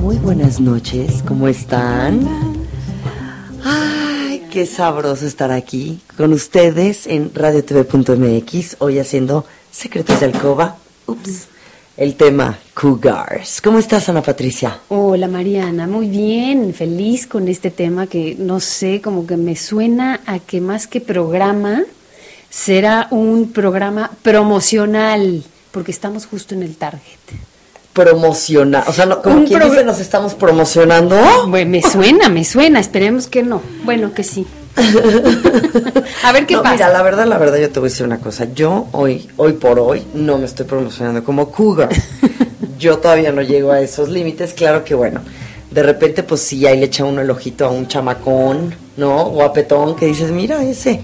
Muy buenas noches, ¿cómo están? Ay, qué sabroso estar aquí con ustedes en radiotv.mx, hoy haciendo Secretos de Alcoba. Ups, el tema Cougars. ¿Cómo estás, Ana Patricia? Hola Mariana, muy bien, feliz con este tema que no sé, como que me suena a que más que programa será un programa promocional, porque estamos justo en el target. Promocionar, o sea, no, como quien dice, nos estamos promocionando. Bueno, me suena, me suena, esperemos que no. Bueno, que sí. a ver qué No, pasa. Mira, la verdad, la verdad, yo te voy a decir una cosa. Yo hoy, hoy por hoy, no me estoy promocionando como cougar. yo todavía no llego a esos límites. Claro que bueno, de repente, pues sí, ahí le echa uno el ojito a un chamacón, ¿no? Guapetón, que dices, mira ese,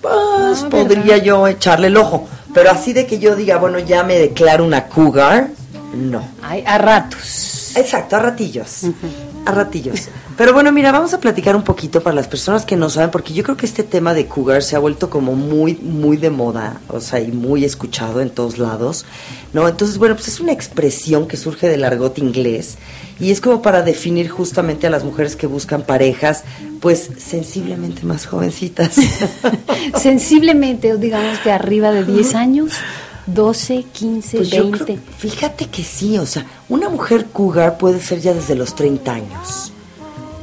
pues Ah, podría ¿verdad? yo echarle el ojo. Pero así de que yo diga, bueno, ya me declaro una cougar, no. Ay, a ratos. Exacto, a ratillos. A ratillos. Pero bueno, mira, vamos a platicar un poquito para las personas que no saben, porque yo creo que este tema de cougar se ha vuelto como muy, muy de moda, o sea, y muy escuchado en todos lados, ¿no? Entonces, bueno, pues es una expresión que surge del argot inglés y es como para definir justamente a las mujeres que buscan parejas, pues sensiblemente más jovencitas. Sensiblemente, digamos que arriba de 10 años, 12, 15, Pues yo 20. creo- fíjate que sí, o sea, una mujer cougar puede ser ya desde los 30 años.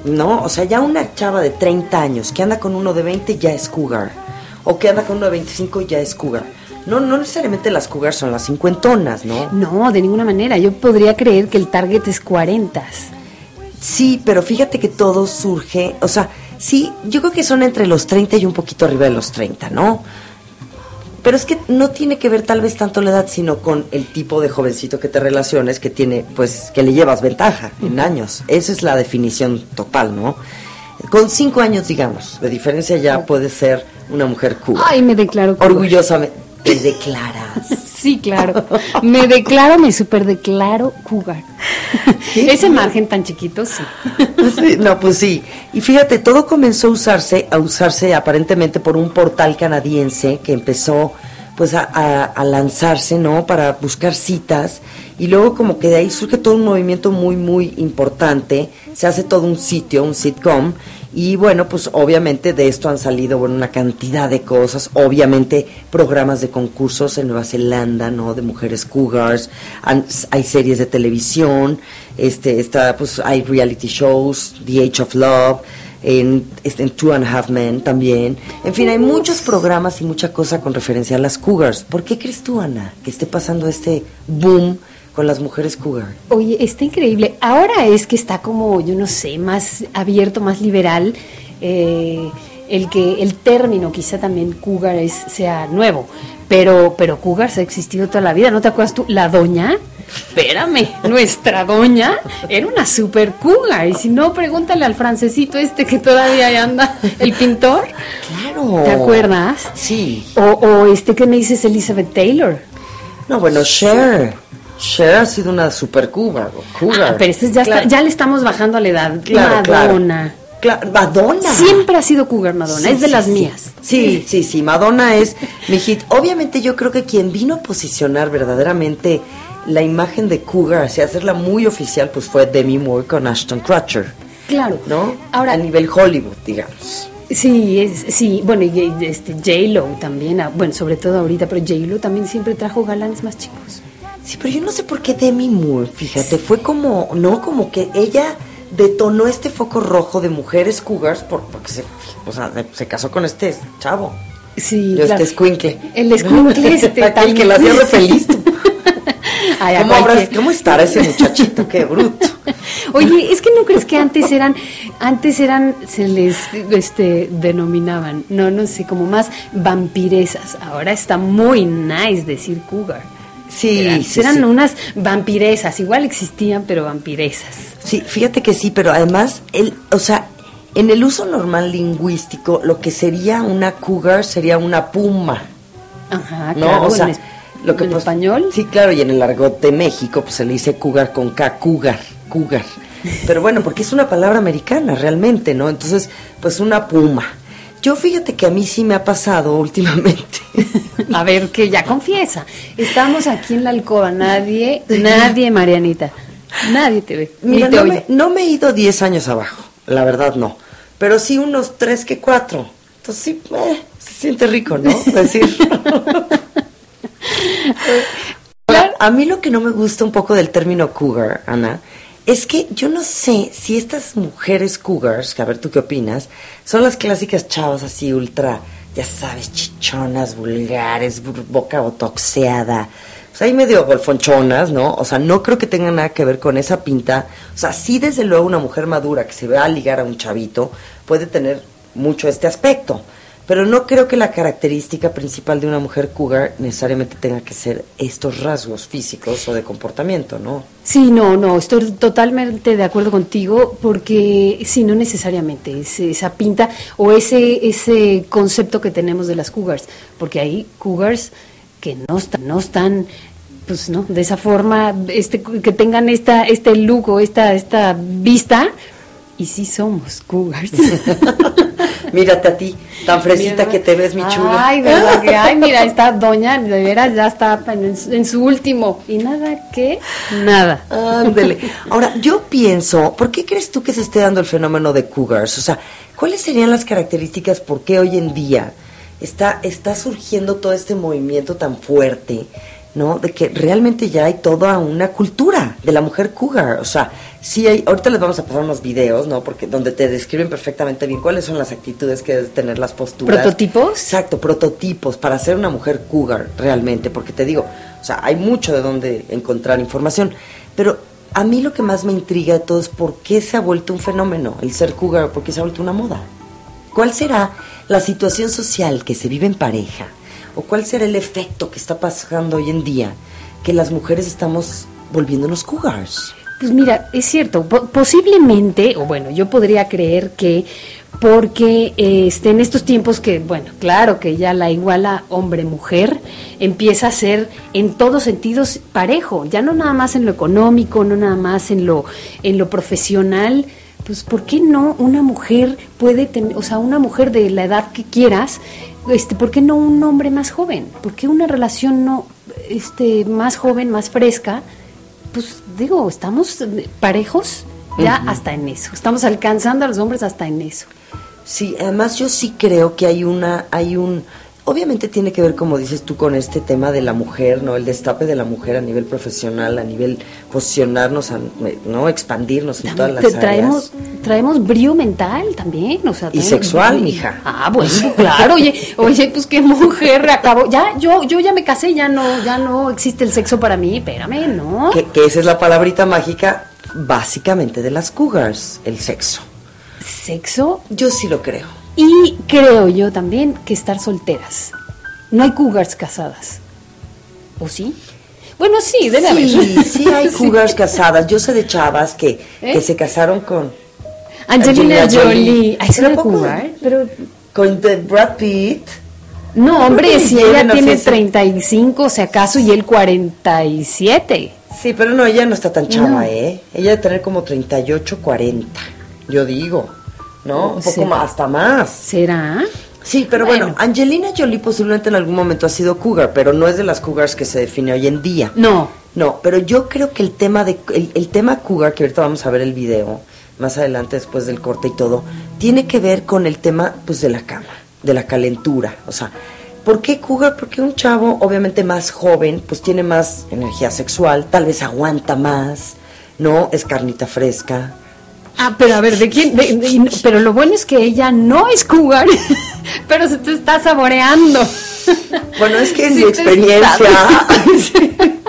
¿No? O sea, ya una chava de 30 años que anda con uno de 20 ya es cougar. O que anda con uno de 25 ya es cougar. No, no necesariamente las cougars son las cincuentonas, ¿no? No, de ninguna manera. Yo podría creer que el target es 40. Sí, pero fíjate que todo surge, o sea, sí, yo creo que son entre los 30 y un poquito arriba de los 30, ¿no? Pero es que no tiene que ver tal vez tanto la edad, sino con el tipo de jovencito que te relaciones que tiene, pues, que le llevas ventaja en años. Esa es la definición total, ¿no? Con cinco años, digamos, de diferencia ya puede ser una mujer cool. Ay, me declaro. Orgullosamente, te declaras. Sí, claro. Me declaro, me super declaro cougar. Ese margen tan chiquito, sí. Sí, no, pues sí. Y fíjate, todo comenzó a usarse, a usarse aparentemente por un portal canadiense que empezó pues a, a- a lanzarse, ¿no? Para buscar citas. Y luego como que de ahí surge todo un movimiento muy, muy importante. Se hace todo un sitio, un sitcom. Y bueno, pues obviamente de esto han salido bueno, una cantidad de cosas. Obviamente programas de concursos en Nueva Zelanda, ¿no? De mujeres cougars. Hay series de televisión. Este, está, pues hay reality shows, The Age of Love, en, este, en Two and a Half Men también. En fin, hay muchos programas y mucha cosa con referencia a las cougars. ¿Por qué crees tú, Ana, que esté pasando este boom con las mujeres cougar? Oye, está increíble. Ahora es que está como, yo no sé, más abierto, más liberal. eh, el que el término quizá también cougar es, sea nuevo, pero pero cougars ha existido toda la vida. ¿No te acuerdas tú? La doña, espérame, nuestra doña era una super cougar. Y si no, pregúntale al francesito este que todavía ahí anda, el pintor. Claro. ¿Te acuerdas? Sí. O, o este que me dices Elizabeth Taylor. No, bueno, Cher. Cher ha sido una super cougar. cougar. Ah, pero este ya, Claro. está- ya le estamos bajando a la edad. Claro. Madonna. Claro, Madonna. Siempre ha sido cougar Madonna, Sí, es de sí, las sí. mías. Sí, sí, sí, Madonna es mi hit. Obviamente yo creo que quien vino a posicionar verdaderamente la imagen de Cougar, así hacerla muy oficial, pues fue Demi Moore con Ashton Kutcher, Claro. ¿no? Ahora, a nivel Hollywood, digamos. Sí, es, sí, bueno, y y, este, J-Lo también, ah, bueno, sobre todo ahorita, pero J-Lo también siempre trajo galanes más chicos. Sí, pero yo no sé por qué Demi Moore, fíjate, fue como, no, como que ella detonó este foco rojo de mujeres cougars por, porque se, o sea, se casó con este chavo. Sí, Yo claro. este escuincle. El escuincle este Aquel que la hacía feliz. tú. Ay, a ¿Cómo, habrás- cualquier- ¿Cómo estará ese muchachito? Qué bruto. Oye, es que no crees que antes eran, antes eran, se les, este, denominaban, no, no sé, como más vampiresas. Ahora está muy nice decir cougar. Sí, eran, sí, eran sí. unas vampiresas, igual existían, pero vampiresas. Sí, fíjate que sí, pero además, el, o sea, en el uso normal lingüístico, lo que sería una cougar sería una puma, Ajá, ¿no? claro, o sea, en, es- lo que en pues- español. Sí, claro, y en el argot de México, pues se le dice cougar con K, cougar, cougar. Pero bueno, porque es una palabra americana realmente, ¿no? Entonces, pues una puma. Yo fíjate que a mí sí me ha pasado últimamente. A ver, que ya confiesa. Estamos aquí en la alcoba, nadie, nadie, Marianita. Nadie te ve, ni Mira, te no oye. me, no me he ido 10 años abajo, la verdad no. Pero sí unos 3 que 4. Entonces sí, eh, se siente rico, ¿no? Decir. Ahora, a mí lo que no me gusta un poco del término cougar, Ana, es que yo no sé si estas mujeres cougars, que a ver tú qué opinas, son las clásicas chavas así ultra, ya sabes, chichonas, vulgares, boca botoxeada, o sea, ahí medio golfonchonas, ¿no? O sea, no creo que tenga nada que ver con esa pinta. O sea, sí, desde luego, una mujer madura que se va a ligar a un chavito puede tener mucho este aspecto. Pero no creo que la característica principal de una mujer cougar necesariamente tenga que ser estos rasgos físicos o de comportamiento, ¿no? Sí, no, no, estoy totalmente de acuerdo contigo porque sí, no necesariamente es esa pinta o ese ese concepto que tenemos de las cougars, porque hay cougars que no están, no están, pues no, de esa forma, este, que tengan esta este look o esta esta vista y sí somos cougars. Mírate a ti, tan fresita que te ves, mi chula. Ay, verdad que, ay, mira, esta doña, de veras, ya está en, su- en su último. Y nada, ¿qué? Nada. Ándele. Ahora, yo pienso, ¿por qué crees tú que se esté dando el fenómeno de cougars? O sea, ¿cuáles serían las características por qué hoy en día está, está surgiendo todo este movimiento tan fuerte, ¿no? De que realmente ya hay toda una cultura de la mujer cougar. O sea, sí hay, ahorita les vamos a pasar unos videos, ¿no? Porque donde te describen perfectamente bien cuáles son las actitudes que debes tener, las posturas. ¿Prototipos? Exacto, prototipos para ser una mujer cougar realmente, porque te digo, o sea, hay mucho de donde encontrar información, pero a mí lo que más me intriga de todo es por qué se ha vuelto un fenómeno el ser cougar, por qué se ha vuelto una moda. ¿Cuál será la situación social que se vive en pareja? ¿O cuál será el efecto que está pasando hoy en día que las mujeres estamos volviéndonos cougars? Pues mira, es cierto, po- posiblemente, o bueno, yo podría creer que porque eh, este, en estos tiempos que, bueno, claro que ya la iguala hombre-mujer empieza a ser en todos sentidos parejo, ya no nada más en lo económico, no nada más en lo, en lo profesional, pues ¿por qué no una mujer puede tener, o sea, una mujer de la edad que quieras, este, ¿por qué no un hombre más joven? ¿Por qué una relación no este, más joven, más fresca? Pues digo, estamos parejos ya hasta en eso. Estamos alcanzando a los hombres hasta en eso. Sí, además yo sí creo que hay una, hay un, obviamente tiene que ver, como dices tú, con este tema de la mujer, ¿no? El destape de la mujer a nivel profesional, a nivel posicionarnos, a- ¿no? Expandirnos en todas las áreas. traemos, traemos brío mental también, o sea, Y sexual, mija. Ah, bueno, claro, oye, oye, pues qué mujer acabó. Ya, yo, yo ya me casé, ya no, ya no existe el sexo para mí, espérame, ¿no? Que, que esa es la palabrita mágica, básicamente, de las cougars, el sexo. Sexo Yo sí lo creo. Y creo yo también que estar solteras. No hay cougars casadas. ¿O sí? Bueno, sí, debe haber. Sí, sí hay cougars casadas. Yo sé de chavas que, ¿Eh? que se casaron con, Angelina, Angelina Jolie. Ay, ¿será ¿Pero poco? cougar? Pero con the Brad Pitt. No, hombre, si ella así tiene ese- 35, si acaso, y él 47. Sí, pero no, ella no está tan chava, No. ¿eh? Ella debe tener como 38, 40, yo digo. ¿No? Un poco más, hasta más. ¿Será? Sí, pero bueno. Bueno. Angelina Jolie posiblemente en algún momento ha sido cougar, pero no es de las cougars que se define hoy en día. No. No, pero yo creo que el tema de el, el tema cougar, que ahorita vamos a ver el video más adelante después del corte y todo, tiene que ver con el tema pues de la cama, de la calentura, o sea, ¿por qué cougar? Porque un chavo obviamente más joven, pues tiene más energía sexual, tal vez aguanta más, ¿no? Es carnita fresca. Ah, pero a ver, ¿de quién? De- pero lo bueno es que ella no es cougar, pero se te está saboreando. Bueno, es que en Sí mi experiencia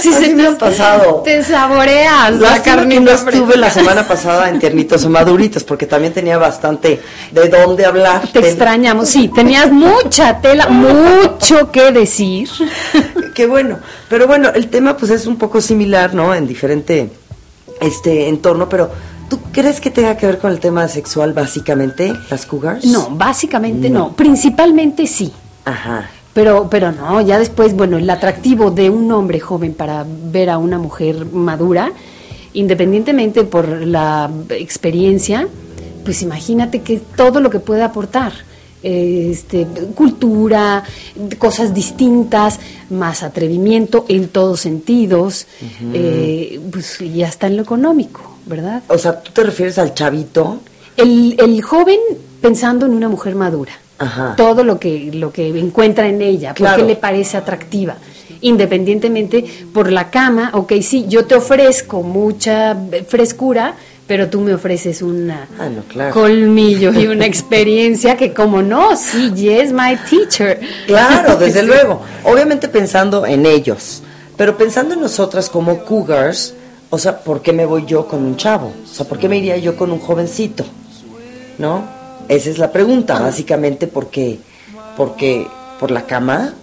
Sí, se me te, ha pasado. Te saboreas la Lástima carnita no estuve la semana pasada en Tiernitos o Maduritos, porque también tenía bastante de dónde hablar. Te Ten- extrañamos, sí, tenías mucha tela, mucho que decir. Qué bueno. Pero bueno, el tema pues es un poco similar, ¿no? En diferente este entorno, pero ¿tú crees que tenga que ver con el tema sexual básicamente, las cougars? No, básicamente no, principalmente sí. Ajá. Pero, pero no, ya después, bueno, el atractivo de un hombre joven para ver a una mujer madura, independientemente por la experiencia, pues imagínate que todo lo que puede aportar, este, cultura, cosas distintas, más atrevimiento en todos sentidos, eh, pues y hasta en lo económico, ¿verdad? O sea, ¿tú te refieres al chavito? El, el joven pensando en una mujer madura. Ajá. Todo lo que, lo que encuentra en ella, Claro. porque le parece atractiva. Independientemente por la cama, ok, sí, yo te ofrezco mucha frescura, pero tú me ofreces una Ah, no, claro. colmillo y una experiencia que como no, sí, yes, my teacher. Claro, desde Sí. luego. Obviamente pensando en ellos, pero pensando en nosotras como cougars, o sea, ¿por qué me voy yo con un chavo? O sea, ¿por qué me iría yo con un jovencito? ¿No? Esa es la pregunta, básicamente porque, porque, por la cama,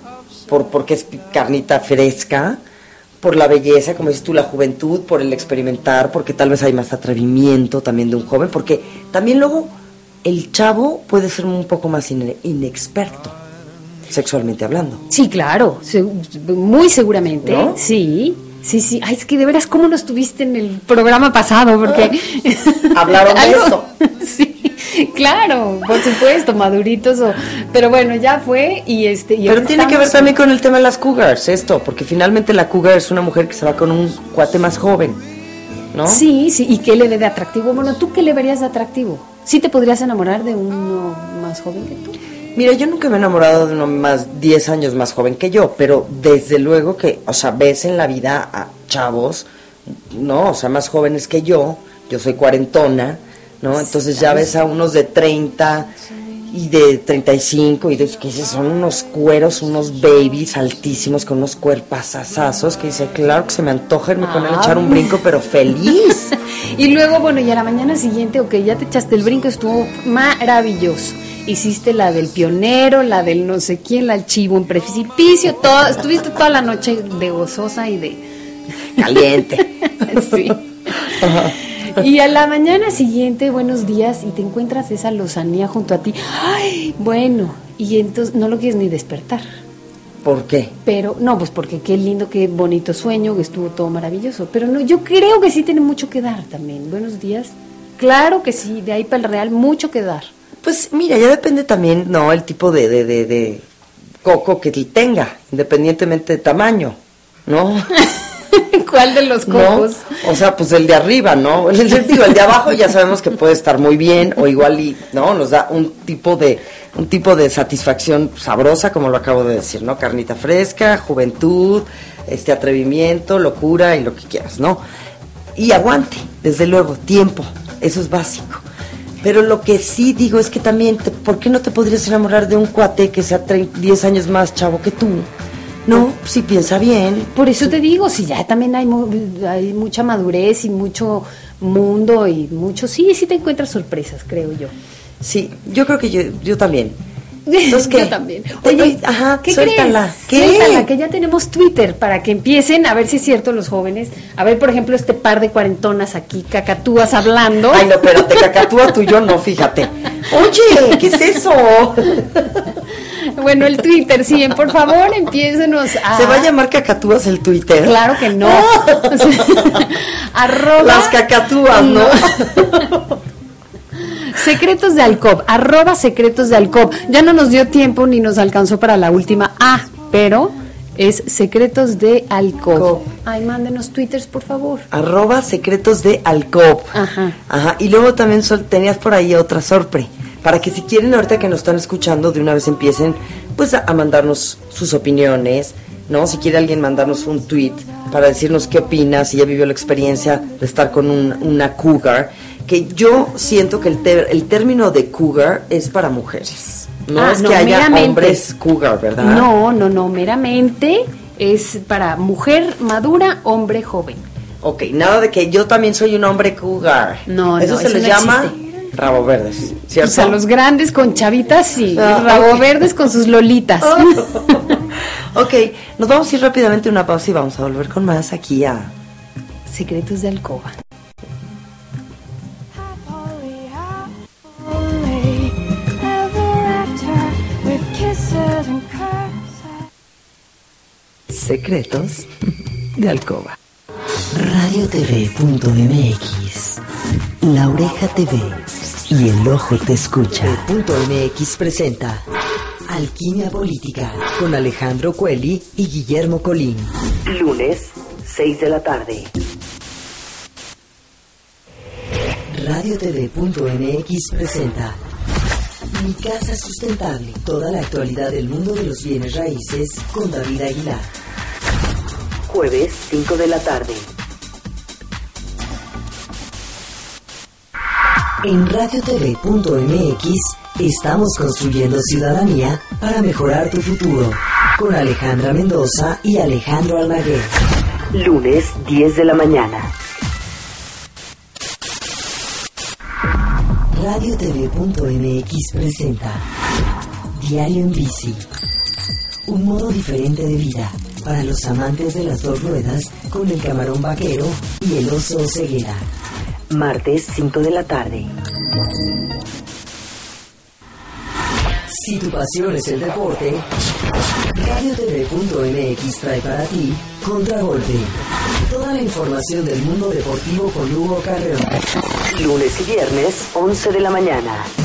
por, porque es carnita fresca, por la belleza, como dices tú, la juventud, por el experimentar, porque tal vez hay más atrevimiento también de un joven, porque también luego el chavo puede ser un poco más ine- inexperto, sexualmente hablando. Sí, claro, muy seguramente, ¿No? sí. Sí, sí, ay, es que de veras, ¿cómo no estuviste en el programa pasado? Porque Hablaron de eso. Sí, claro, por supuesto, maduritos o pero bueno, ya fue y este y Pero tiene que ver también con el tema de las cougars, esto, porque finalmente la cougar es una mujer que se va con un cuate más joven, ¿no? Sí, sí, ¿y qué le ve de atractivo? Bueno, ¿tú qué le verías de atractivo? ¿Sí te podrías enamorar de uno más joven que tú? Mira, yo nunca me he enamorado de uno más 10 años más joven que yo, pero desde luego que, o sea, ves en la vida a chavos, ¿no? O sea, más jóvenes que yo, yo soy cuarentona, ¿no? Entonces ya ves a unos de 30 y de 35 y de que dices, son unos cueros, unos babies altísimos con unos cuerpasazazos que dice, claro que se me antoja irme con él a echar un brinco, pero feliz. Y luego, bueno, y a la mañana siguiente, ok, ya te echaste el brinco, estuvo maravilloso. Hiciste la del pionero, la del no sé quién, la del chivo en precipicio, todo, estuviste toda la noche de gozosa y de... Caliente. sí. Y a la mañana siguiente, buenos días, y te encuentras esa lozanía junto a ti. Ay, bueno, y entonces no lo quieres ni despertar. ¿Por qué? Pero, no, pues porque qué lindo, qué bonito sueño, que estuvo todo maravilloso. Pero no, yo creo que sí tiene mucho que dar también. Buenos días. Claro que sí, de ahí para el real, mucho que dar. Pues mira, ya depende también, ¿no? El tipo de, de, de, de coco que tenga, independientemente de tamaño, ¿no? ¿Cuál de los ¿No? cocos? O sea, pues el de arriba, ¿no? El, el- digo, el de abajo ya sabemos que puede estar muy bien, o igual y, ¿no? Nos da un tipo de, un tipo de satisfacción sabrosa, como lo acabo de decir, ¿no? Carnita fresca, juventud, este atrevimiento, locura y lo que quieras, ¿no? Y aguante, desde luego, tiempo, eso es básico. Pero lo que sí digo es que también, te- ¿por qué no te podrías enamorar de un cuate que sea tre- 10 años más chavo que tú? No, si piensa bien. Por eso te digo, si ya también hay, hay mucha madurez y mucho mundo y mucho... Sí, sí te encuentras sorpresas, creo yo. Sí, yo creo que yo, yo también. Entonces, ¿qué? Yo también. Oye, ajá, ¿qué suéltala. crees? ¿Qué? Suéltala, que ya tenemos Twitter para que empiecen a ver si es cierto los jóvenes. A ver, por ejemplo, este par de cuarentonas aquí, cacatúas hablando. Ay, no, espérate, cacatúa tú y yo no, fíjate. Oye, ¿qué es eso? Bueno, el Twitter, sí, por favor, empiécenos a... ¿Se va a llamar cacatúas el Twitter? Claro que no. Arroba... Las cacatúas, ¿no? Secretos de Alcob, arroba Secretos de Alcob. Ya no nos dio tiempo ni nos alcanzó para la última. Ah, pero es Secretos de Alcob. Cob. Ay, mándenos twitters, por favor. Arroba secretos de Alcop. Ajá. Ajá. Y luego también sol- tenías por ahí otra sorpresa. Para que si quieren ahorita que nos están escuchando, de una vez empiecen pues a, a mandarnos sus opiniones, ¿no? Si quiere alguien mandarnos un tweet para decirnos qué opina, si ya vivió la experiencia de estar con un- una cougar. Que yo siento que el, ter- el término de cougar es para mujeres. No Ah, es no, que haya meramente. hombres cougar, ¿verdad? No, no, no, meramente es para mujer madura, hombre joven. Ok, nada de que yo también soy un hombre cougar. No, eso no, se eso les no llama existe. rabo verdes, ¿cierto? O sea, los grandes con chavitas y Ah, rabo verdes con sus lolitas. ok, nos vamos a ir rápidamente a una pausa y vamos a volver con más aquí a... Secretos de alcoba. Secretos de Alcoba. Radiotv.mx La Oreja TV y El Ojo Te Escucha. Punto MX presenta Alquimia Política con Alejandro Cueli y Guillermo Colín. Lunes, 6 de la tarde. Radiotv.mx presenta Mi Casa Sustentable. Toda la actualidad del mundo de los bienes raíces con David Aguilar. Jueves, 5 de la tarde. En radiotv.mx estamos construyendo ciudadanía para mejorar tu futuro. Con Alejandra Mendoza y Alejandro Almaguer. Lunes, 10 de la mañana. Radiotv.mx presenta Diario en Bici. Un modo diferente de vida para los amantes de las dos ruedas con el camarón vaquero y el oso ceguera. Martes 5 de la tarde. Si tu pasión es el deporte, RadioTV.mx trae para ti Contragolpe. Toda la información del mundo deportivo con Hugo Carreón. Lunes y viernes, 11 de la mañana.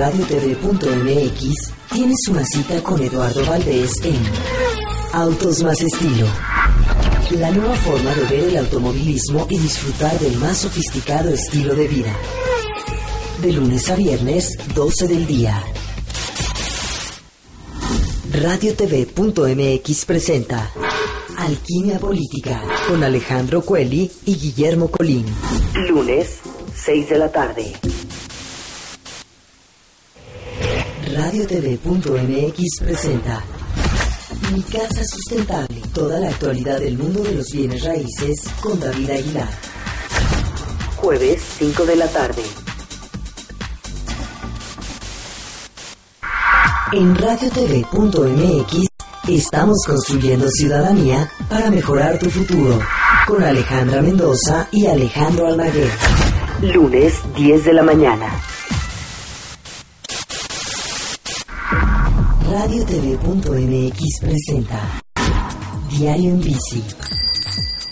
radiotv.mx tienes una cita con Eduardo Valdés en Autos más estilo. La nueva forma de ver el automovilismo y disfrutar del más sofisticado estilo de vida. De lunes a viernes, 12 del día. RadioTV.mx presenta Alquimia Política con Alejandro Cueli y Guillermo Colín. Lunes, 6 de la tarde. RadioTV.mx presenta Mi Casa Sustentable. Toda la actualidad del mundo de los bienes raíces con David Aguilar. Jueves, 5 de la tarde. En radiotv.mx estamos construyendo ciudadanía para mejorar tu futuro. Con Alejandra Mendoza y Alejandro Almaguer. Lunes, 10 de la mañana. Radiotv.mx presenta Diario en Bici.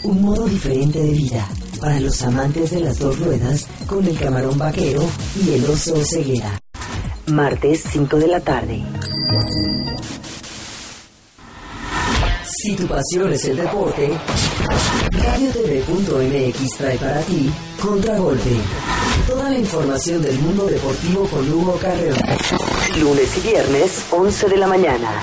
Un modo diferente de vida para los amantes de las dos ruedas con el camarón vaquero y el oso ceguera. Martes 5 de la tarde. Si tu pasión es el deporte, RadioTV.mx trae para ti Contragolpe. Toda la información del mundo deportivo con Hugo Carreón. Lunes y viernes, 11 de la mañana.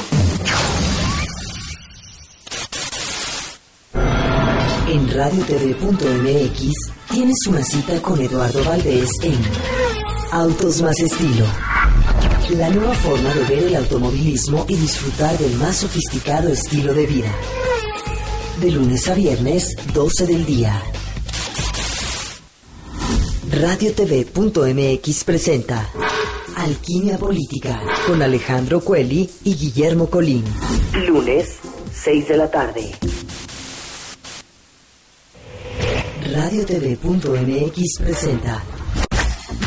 En radiotv.mx tienes una cita con Eduardo Valdés en Autos más estilo. La nueva forma de ver el automovilismo y disfrutar del más sofisticado estilo de vida. De lunes a viernes, 12 del día. RadioTV.mx presenta Alquimia Política con Alejandro Cueli y Guillermo Colín. Lunes, 6 de la tarde. RadioTV.mx presenta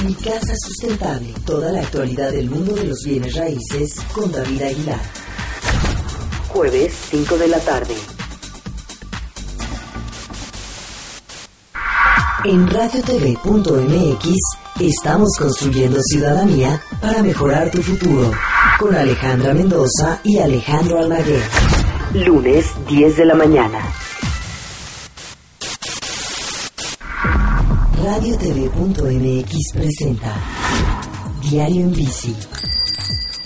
Mi Casa Sustentable. Toda la actualidad del mundo de los bienes raíces con David Aguilar. Jueves, 5 de la tarde. En radiotv.mx estamos construyendo ciudadanía para mejorar tu futuro. Con Alejandra Mendoza y Alejandro Almaguer. Lunes, 10 de la mañana. RadioTV.mx presenta Diario en Bici.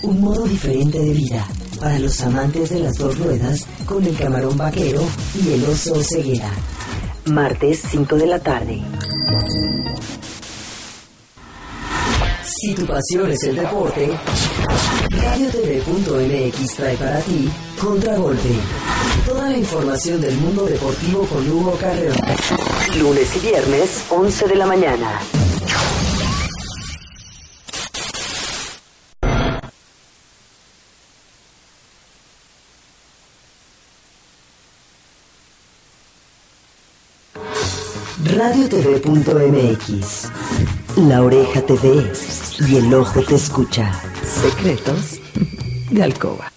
Un modo diferente de vida para los amantes de las dos ruedas con el camarón vaquero y el oso ceguera. Martes 5 de la tarde. Si tu pasión es el deporte, RadioTV.mx trae para ti Contragolpe. Toda la información del mundo deportivo con Hugo Carreón. Lunes y viernes, 11 de la mañana. RadioTV.mx La oreja te ve y el ojo te escucha. Secretos de alcoba.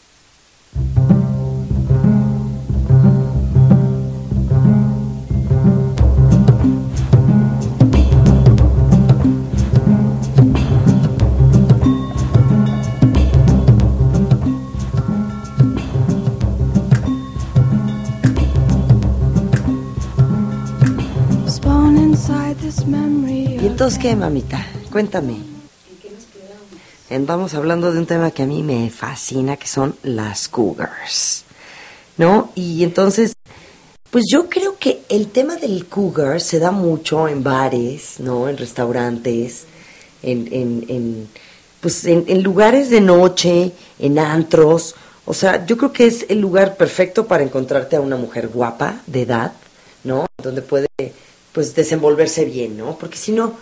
Qué, mamita? Cuéntame. En- Vamos hablando de un tema que a mí me fascina, que son las cougars. ¿No? Y entonces, pues yo creo que el tema del cougar se da mucho en bares, ¿no? En restaurantes, en, en, en, pues en, en lugares de noche, en antros. O sea, yo creo que es el lugar perfecto para encontrarte a una mujer guapa, de edad, ¿no? Donde puede, pues, desenvolverse bien, ¿no? Porque si no,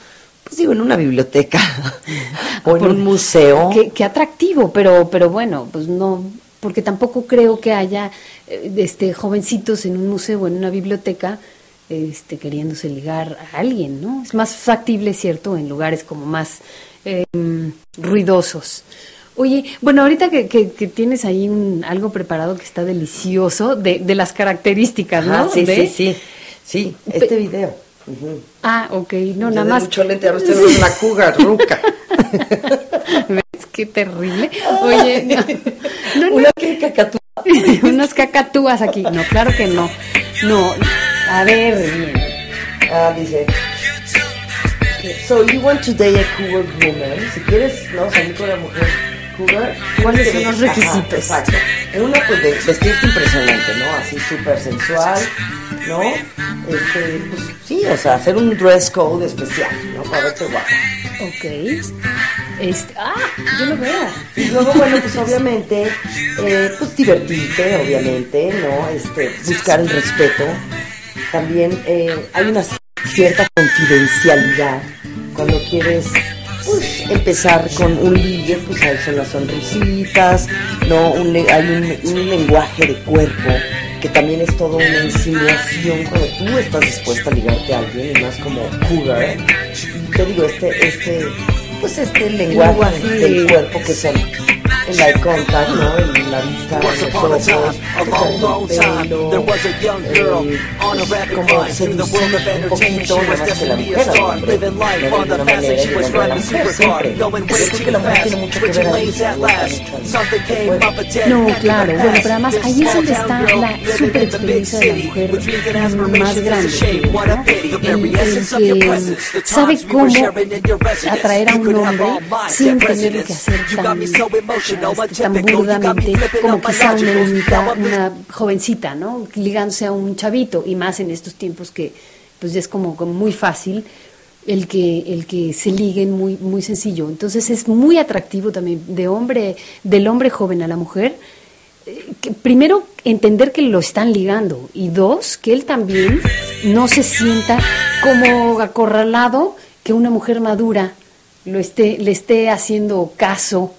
pues digo, en una biblioteca o en un museo. Qué, qué atractivo, pero, pero bueno, pues no, porque tampoco creo que haya eh, este, jovencitos en un museo o en una biblioteca este, queriéndose ligar a alguien, ¿no? Es más factible, ¿cierto?, en lugares como más eh, ruidosos. Oye, bueno, ahorita que, que- que tienes ahí un, algo preparado que está delicioso, de, de las características, ¿no? Sí, De- sí, sí. Sí, este video. Ah, ok, no, nada más. mucho lente, ahora usted es una cougar ruca. ¿Ves? Qué terrible. Oye, no, no, no, Una que cacatúa. unas cacatúas aquí. No, claro que no. No, a ver, bien. Ah, dice. So you want to date a cougar woman? Si quieres, no, salir con una mujer cougar. ¿Cuáles son los Ajá, requisitos? exacto. En una, pues, de vestirte impresionante, ¿no? Así súper sensual, ¿no? Este, pues, sí, o sea, hacer un dress code especial, ¿no? Para verte guapa. Ok. Este, ah, yo lo veo. Y luego, bueno, pues obviamente, eh, pues divertirte, obviamente, ¿no? Este, buscar el respeto. También eh, hay una cierta confidencialidad cuando quieres empezar con un ligue, pues ahí son las sonrisitas, ¿no? Un hay un, un lenguaje de cuerpo que también es toda una insinuación cuando tú estás dispuesta a ligarte a alguien y más como cougar. Y te digo, este, este, pues este lenguaje, Lenguaje. del cuerpo que son el eye contact, ¿no? El- la vista, Once los upon a ojos, el time, pelo, there was a young girl eh, on a rapid como climb through the world of seducir un entertainment. poquito She was más que la destined to be mujer a al star, hombre, living life no de on the ninguna fast manera, lane. She y was el hombre a la running mujer siempre. going Yo way creo too que la mujer fast, tiene mucho que ver ahí, lanes at me gusta last. mucho ahí. Something came Bueno. up a dead No, claro, bueno, pero además ahí es donde está la super experiencia de la mujer with dreams and más grande. ¿no? of your que sabe cómo atraer a un hombre sin tener que hacer tan, tan burdamente como quizá una niñita, una jovencita, ¿no? Ligándose a un chavito y más en estos tiempos que pues ya es como, como muy fácil el que el que se liguen muy muy sencillo. Entonces es muy atractivo también de hombre del hombre joven a la mujer. eh, que primero entender que lo están ligando y dos que él también no se sienta como acorralado que una mujer madura lo esté le esté haciendo caso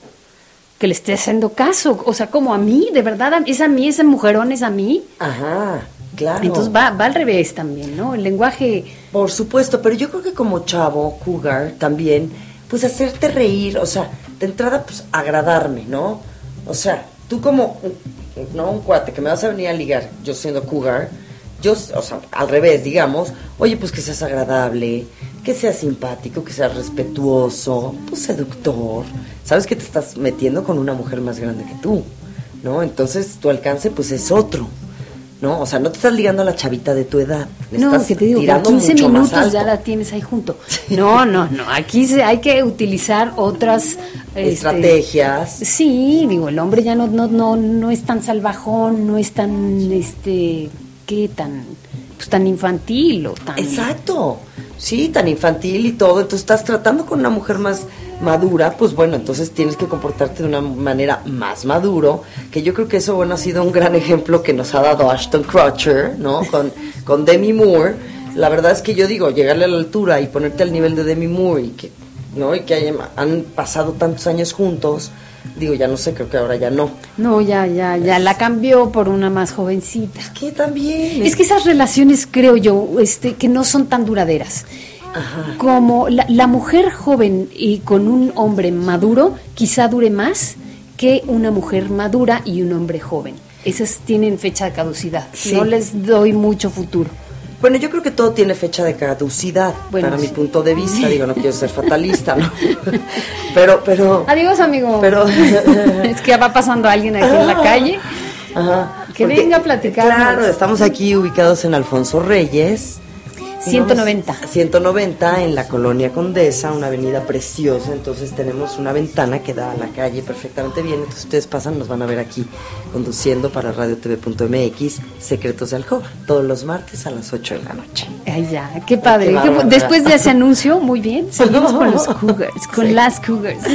que le esté haciendo caso o sea como a mí de verdad es a mí ese mujerón es a mí Ajá, claro. entonces va, va al revés también, ¿no? El lenguaje, Por supuesto, pero yo creo que como chavo, cougar, también, pues hacerte reír, o sea, de entrada, pues agradarme, ¿no? O sea, tú como, ¿no? Un cuate que me vas a venir a ligar, yo siendo cougar, yo, o sea, al revés, digamos, oye, pues que seas agradable, que seas simpático, que seas respetuoso, pues seductor. Sabes que te estás metiendo con una mujer más grande que tú, ¿no? Entonces tu alcance pues es otro, ¿no? O sea, no te estás ligando a la chavita de tu edad. le No, estás que te digo, tirando 15 mucho más minutos ya la tienes ahí junto. No, no, no, aquí se, hay que utilizar otras este, Estrategias. Sí, digo, el hombre ya no, no, no, no es tan salvajón, no es tan, este, ¿qué? Tan, pues tan infantil o tan... Exacto. Sí, tan infantil y todo. Entonces estás tratando con una mujer más madura, pues bueno, entonces tienes que comportarte de una manera más maduro, que yo creo que eso, bueno, ha sido un gran ejemplo que nos ha dado Ashton Kutcher, ¿no? Con, con Demi Moore. La verdad es que yo digo, llegarle a la altura y ponerte al nivel de Demi Moore y que, ¿no? Y que hayan- han pasado tantos años juntos, digo, ya no sé, creo que ahora ya no. No, ya, ya, ya la cambió por una más jovencita. Que también. Es que esas relaciones, creo yo, este, que no son tan duraderas. Ajá. Como la, la mujer joven y con un hombre maduro, quizá dure más que una mujer madura y un hombre joven. Esas tienen fecha de caducidad. Sí. No les doy mucho futuro. Bueno, yo creo que todo tiene fecha de caducidad, Bueno, para sí. mi punto de vista. Digo, no quiero ser fatalista, ¿no? pero, pero. Adiós, amigo. Pero- es que va pasando alguien aquí en la calle. Ajá, Que venga a platicarnos. Claro, estamos aquí ubicados en Alfonso Reyes. Y 190. vamos- 190 en la colonia Condesa, una avenida preciosa. Entonces tenemos una ventana que da a la calle perfectamente bien. Entonces ustedes pasan, nos van a ver aquí conduciendo para radiotv.mx Secretos de Alcoba, todos los martes a las 8 de la noche. Ay, ya, qué padre. Qué Qué. Después de ese anuncio, muy bien, seguimos con los cougars, con Sí. las cougars.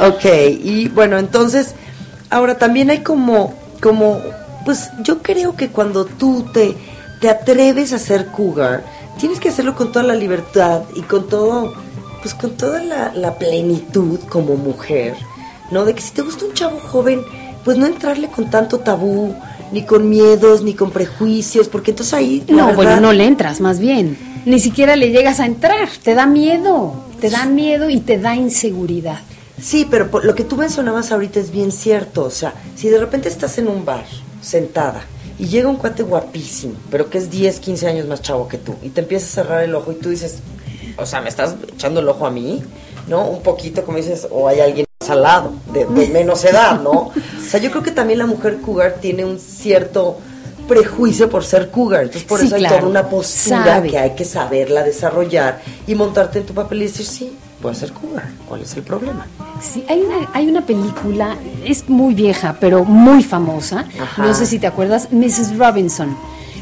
Ok, y bueno, entonces, ahora también hay como, como, pues yo creo que cuando tú te, te atreves a ser cougar, tienes que hacerlo con toda la libertad y con todo, pues con toda la, la plenitud como mujer, ¿no? De que si te gusta un chavo joven, pues no entrarle con tanto tabú, ni con miedos, ni con prejuicios, porque entonces ahí... No, verdad- bueno, no le entras, más bien. Ni siquiera le llegas a entrar, te da miedo, te da miedo y te da inseguridad. Sí, pero lo que tú mencionabas ahorita es bien cierto. O sea, si de repente estás en un bar, sentada, y llega un cuate guapísimo, pero que es 10, 15 años más chavo que tú, y te empieza a cerrar el ojo y tú dices, o sea, ¿me estás echando el ojo a mí? ¿No? Un poquito, como dices, o hay alguien más al lado, de, de menos edad, ¿no? O sea, yo creo que también la mujer cougar tiene un cierto prejuicio por ser cougar. Entonces, por Sí, eso hay claro. toda una postura Sabe. que hay que saberla desarrollar y montarte en tu papel y decir, sí, puedo ser cougar. ¿Cuál es el problema? Sí, hay una, hay una película, es muy vieja, pero muy famosa. Ajá. No sé si te acuerdas, Mrs. Robinson.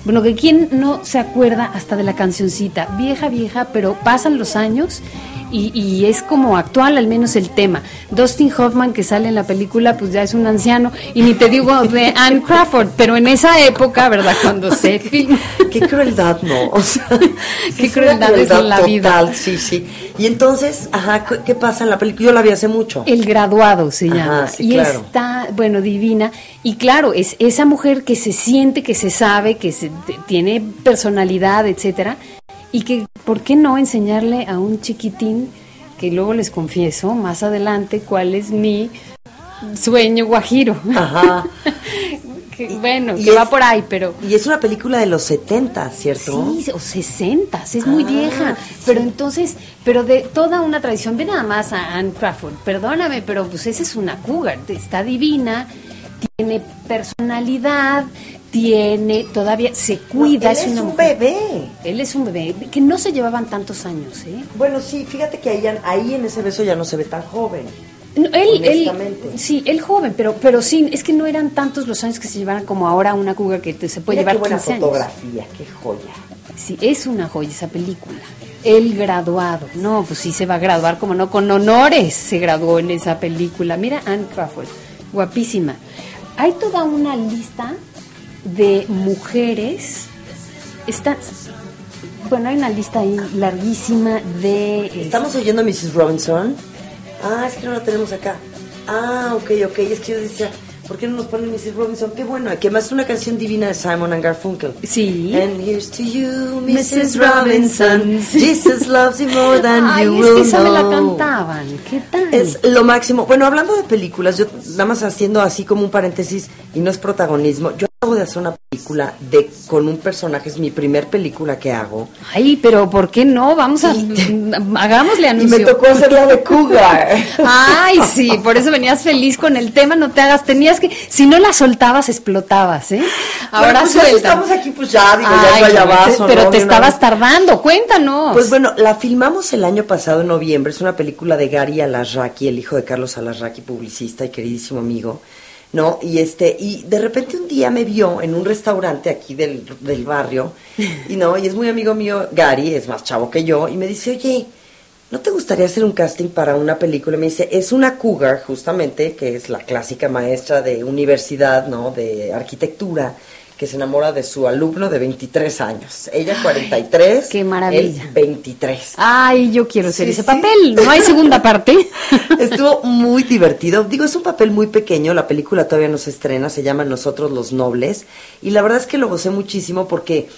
Bueno, que quién no se acuerda hasta de la cancioncita, vieja, vieja, pero pasan los años y, y es como actual al menos el tema. Dustin Hoffman que sale en la película, pues ya es un anciano y ni te digo de Anne Crawford, pero en esa época, ¿verdad? Cuando se filmó. Qué crueldad, ¿no? O sea, Qué es crueldad es en la vida. total, Sí, sí. Y entonces, ajá, ¿qué- ¿qué pasa en la película? Yo la vi hace mucho. El graduado se Ajá, llama. sí, y claro. está, bueno, divina. Y claro, es esa mujer que se siente, que se sabe, que se, tiene personalidad, etcétera. Y que, ¿por qué no enseñarle a un chiquitín, que luego les confieso más adelante cuál es mi sueño guajiro? Ajá. Que, bueno, Y que va por ahí, pero... Y es una película de los 70, ¿cierto? Sí, o 60, es muy Ah, vieja. Pero entonces, pero de toda una tradición, ve nada más a Anne Crawford, perdóname, pero pues esa es una cougar, está divina, tiene personalidad, tiene, todavía se cuida, Él es una un mujer- bebé. Él es un bebé, que no se llevaban tantos años, ¿eh? Bueno, sí, fíjate que ahí, ahí en ese beso ya no se ve tan joven. No, él, sí, él joven, pero, pero sí, es que no eran tantos los años que se llevaran como ahora una cougar que te- se puede Mira qué llevar buena 15 años. fotografía, qué joya. Sí, es una joya esa película. El graduado. No, pues sí se va a graduar, como no, con honores se graduó en esa película. Mira Anne Crawford, guapísima. Hay toda una lista de mujeres. Está, bueno, hay una lista ahí larguísima de... ¿Estamos oyendo a Mrs. Robinson? Ah, es que no la tenemos acá. Ah, ok, ok. Es que yo decía, ¿por qué no nos ponen Mrs. Robinson? Qué bueno. Que más es una canción divina de Simon and Garfunkel. Sí. And here's to you, Mrs. Mrs. Robinson. Sí. Jesus loves you more than Ay, you es que will esa me la cantaban. ¿Qué tal? Es lo máximo. Bueno, hablando de películas, yo nada más haciendo así como un paréntesis y no es protagonismo. Yo acabo de hacer una película de con un personaje, es mi primer película que hago. Ay, pero ¿por qué no? Vamos a hagámosle Y anuncio. me tocó hacer la de Cougar. Ay, sí, por eso venías feliz con el tema, no te hagas, tenías que, si no la soltabas, explotabas, ¿eh? Ahora Ahora pues estamos aquí, pues ya, digo, Ay, ya pero ¿no? te estabas vez. tardando, cuéntanos. Pues bueno, la filmamos el año pasado en noviembre, es una película de Gary Alarraqui, el hijo de Carlos Alarraqui, publicista y queridísimo amigo, ¿no? Y este, y de repente un día me vio en un restaurante aquí del, del barrio, y no, y es muy amigo mío, Gary, es más chavo que yo, y me dice, oye, ¿no te gustaría hacer un casting para una película? Y me dice, es una cougar, justamente, que es la clásica maestra de universidad, ¿no? De arquitectura, que se enamora de su alumno de 23 años. Ella 43, qué maravilla. él 23. Ay, yo quiero ser Sí, ese sí. papel, no hay segunda parte. Estuvo muy divertido. Digo, es un papel muy pequeño, la película todavía no se estrena, se llama Nosotros los Nobles, y la verdad es que lo gocé muchísimo porque,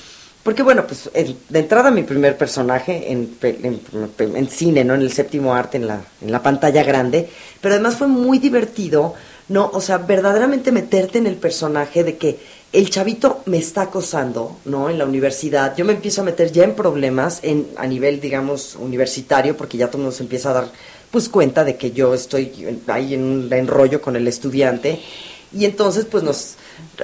porque bueno, pues de entrada mi primer personaje en, en, en cine, ¿no? En el séptimo arte, en la, en la pantalla grande, pero además fue muy divertido, ¿no? O sea, verdaderamente meterte en el personaje de que el chavito me está acosando, ¿no? En la universidad. Yo me empiezo a meter ya en problemas en, a nivel, digamos, universitario, porque ya todo el mundo se empieza a dar, pues, cuenta de que yo estoy ahí en un enrollo con el estudiante. Y entonces, pues, nos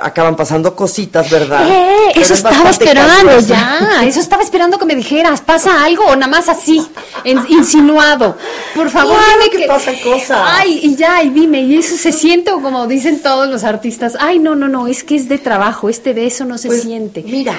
acaban pasando cositas, ¿verdad? Eh, eso es estaba esperando caluroso. ya, eso estaba esperando que me dijeras, ¿pasa algo o nada más así, en- insinuado? Por favor, Claro dime que pasan cosas. Ay, y ya, y dime, ¿y eso se siente o como dicen todos los artistas? Ay, no, no, no, es que es de trabajo, este beso no se Pues, siente. Mira,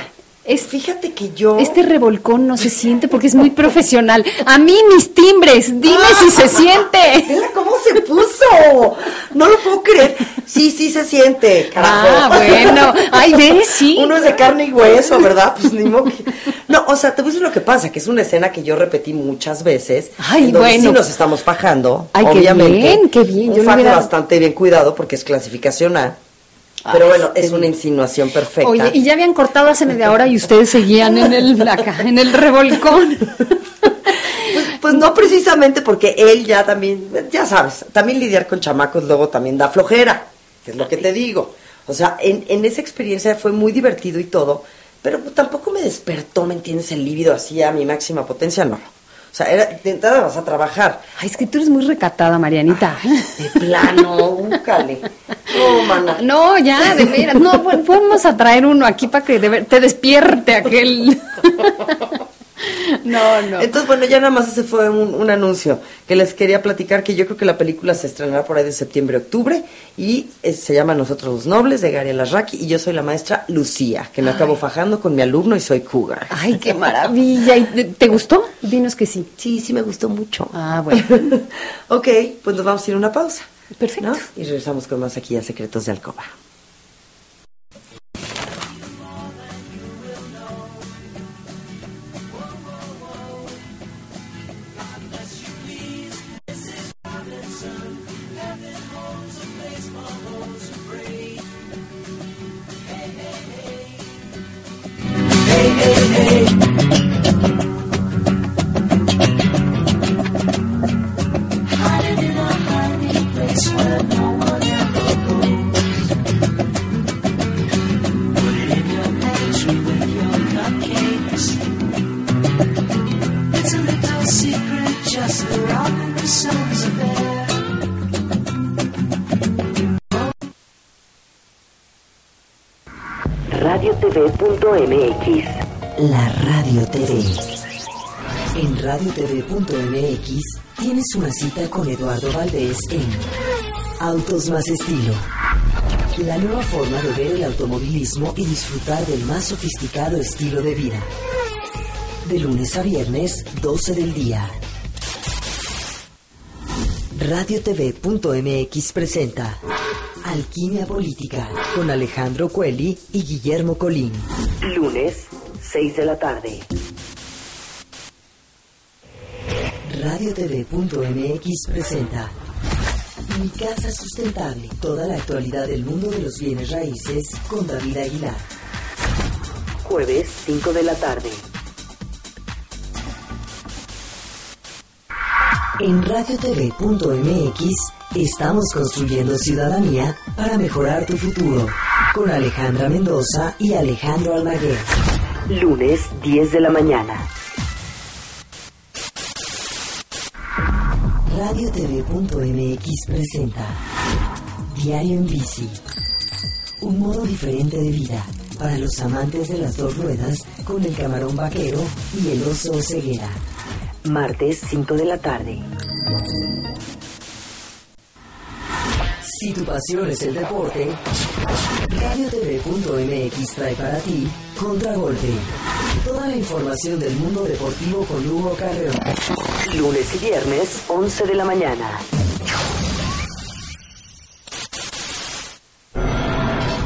Es- fíjate que yo... Este revolcón no se siente porque es muy profesional. A mí mis timbres, dime Ah. si se siente. Mira cómo se puso. No lo puedo creer. Sí, sí se siente, carajo. Ah, bueno. Ay, ves, sí. Uno es de carne y hueso, ¿verdad? Pues ni modo que- No, o sea, te voy a decir lo que pasa, que es una escena que yo repetí muchas veces. Ay, en donde bueno. Sí nos estamos fajando, Ay, qué obviamente. bien, qué bien. Un Yo le fajo hubiera- bastante bien cuidado porque es clasificación A. Pero Ay, bueno, qué es una insinuación perfecta. Oye, y ya habían cortado hace media hora y ustedes seguían en el acá, en el revolcón. Pues, pues no precisamente porque él ya también, ya sabes, también lidiar con chamacos luego también da flojera, que es lo que te digo. O sea, en, en esa experiencia fue muy divertido y todo, pero tampoco me despertó, ¿me entiendes? El líbido así a mi máxima potencia, no. O sea, era, de entrada vas a trabajar. Ay, es que tú eres muy recatada, Marianita. De plano, búscale. No, mana. No, ya, de veras. No, podemos a traer uno aquí para que de ver- te despierte aquel. No, no. Entonces, bueno, ya nada más ese fue un, un anuncio que les quería platicar que yo creo que la película se estrenará por ahí de septiembre, octubre y eh, se llama Nosotros los Nobles de Gary Alarraqui y yo soy la maestra Lucía, que me acabo fajando con mi alumno y soy cougar. Ay, qué maravilla. ¿Y te, te gustó? Dinos que sí. Sí, sí me gustó mucho. Ah, bueno. ok, pues nos vamos a ir a una pausa. Perfecto. ¿no? Y regresamos con más aquí a Secretos de Alcoba. Una cita con Eduardo Valdés en Autos más estilo. La nueva forma de ver el automovilismo y disfrutar del más sofisticado estilo de vida. De lunes a viernes, 12 del día. RadioTV.mx presenta Alquimia Política con Alejandro Cueli y Guillermo Colín. Lunes, 6 de la tarde. RadioTV.mx presenta Mi Casa Sustentable. Toda la actualidad del mundo de los bienes raíces con David Aguilar. Jueves, 5 de la tarde. En radiotv.mx estamos construyendo ciudadanía para mejorar tu futuro. Con Alejandra Mendoza y Alejandro Almaguer. Lunes 10 de la mañana. Radiotv.mx presenta Diario en Bici. Un modo diferente de vida para los amantes de las dos ruedas con el camarón vaquero y el oso ceguera. Martes 5 de la tarde. Si tu pasión es el deporte, radiotv.mx trae para ti Contragolpe. Toda la información del mundo deportivo con Hugo Carreón. Lunes y viernes, 11 de la mañana.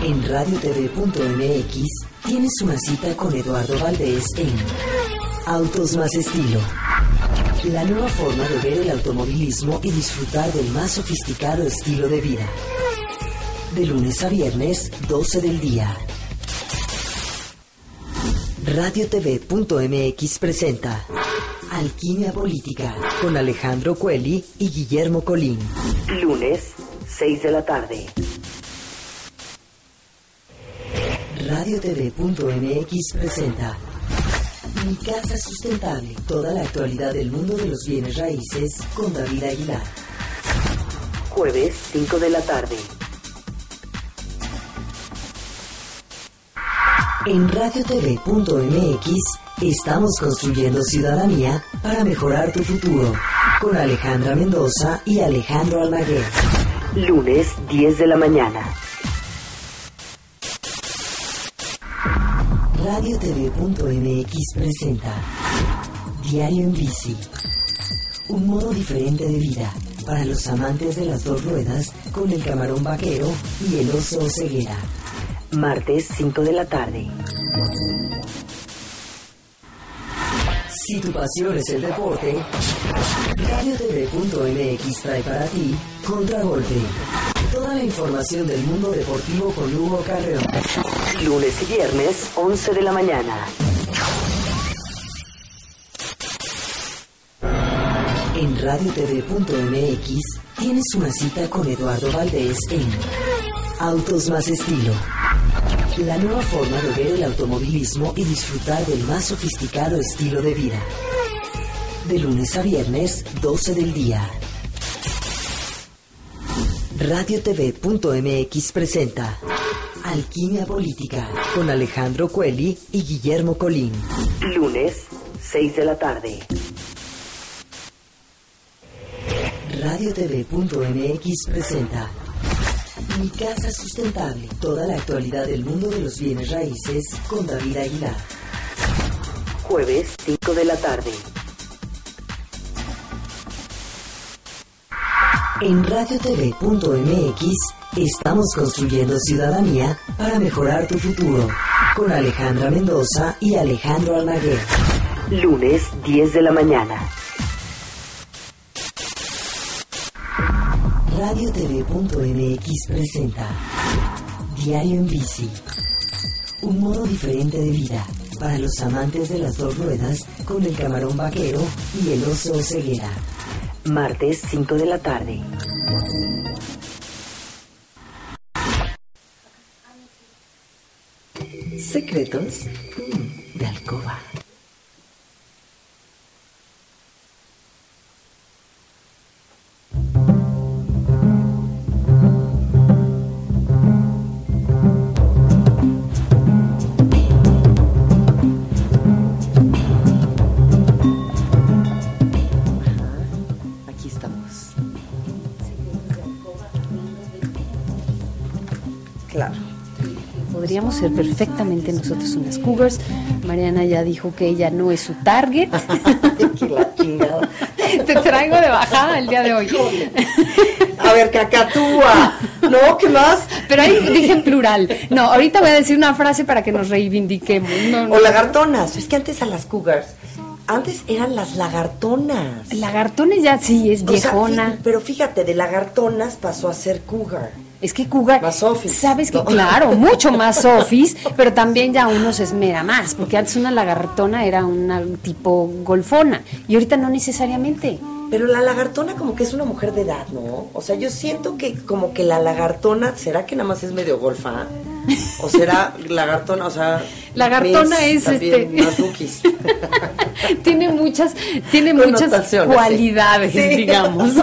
En radiotv.mx tienes una cita con Eduardo Valdés en Autos más estilo. La nueva forma de ver el automovilismo y disfrutar del más sofisticado estilo de vida. De lunes a viernes, 12 del día. RadioTV.mx presenta Alquimia Política con Alejandro Cueli y Guillermo Colín. Lunes, 6 de la tarde. RadioTV.mx presenta Mi Casa Sustentable. Toda la actualidad del mundo de los bienes raíces con David Aguilar. Jueves, 5 de la tarde. En radiotv.mx estamos construyendo ciudadanía para mejorar tu futuro. Con Alejandra Mendoza y Alejandro Almaguer. Lunes, 10 de la mañana. Radiotv.mx presenta Diario en Bici. Un modo diferente de vida para los amantes de las dos ruedas con el camarón vaquero y el oso ceguera. Martes 5 de la tarde. Si tu pasión es el deporte, radiotv.mx trae para ti Contragolpe. Toda la información del mundo deportivo con Hugo Carreón. Lunes y viernes, 11 de la mañana. En radiotv.mx tienes una cita con Eduardo Valdés en Autos más estilo. La nueva forma de ver el automovilismo y disfrutar del más sofisticado estilo de vida. De lunes a viernes, 12 del día. RadioTV.mx presenta Alquimia Política con Alejandro Cueli y Guillermo Colín. Lunes, 6 de la tarde. RadioTV.mx presenta Mi Casa Sustentable. Toda la actualidad del mundo de los bienes raíces con David Aguilar. Jueves, 5 de la tarde. En radiotv.mx estamos construyendo ciudadanía para mejorar tu futuro. Con Alejandra Mendoza y Alejandro Almaguer. Lunes, 10 de la mañana. RadioTV.mx presenta Diario en Bici. Un modo diferente de vida para los amantes de las dos ruedas con el camarón vaquero y el oso ceguera. Martes 5 de la tarde. Secretos Podríamos ser perfectamente nosotros unas cougars. Mariana ya dijo que ella no es su target. que la chingada. Te traigo de bajada el día de hoy. A ver, cacatúa. No, ¿qué más? Pero ahí dije en plural. No, ahorita voy a decir una frase para que nos reivindiquemos. No, no. O lagartonas. Es que antes a las cougars, antes eran las lagartonas. Lagartones ya sí, es O sea, viejona. pero fíjate, de lagartonas pasó a ser cougar. Es que cougar, Más sofis. sabes que No. claro, mucho más sofis, pero también ya uno se esmera más, porque antes una lagartona era una tipo golfona y ahorita no necesariamente. Pero la lagartona como que es una mujer de edad, ¿no? O sea, yo siento que como que la lagartona, ¿será que nada más es medio golfa? ¿O será lagartona, o sea... Lagartona es, también, este- tiene muchas, tiene muchas cualidades, Sí. digamos.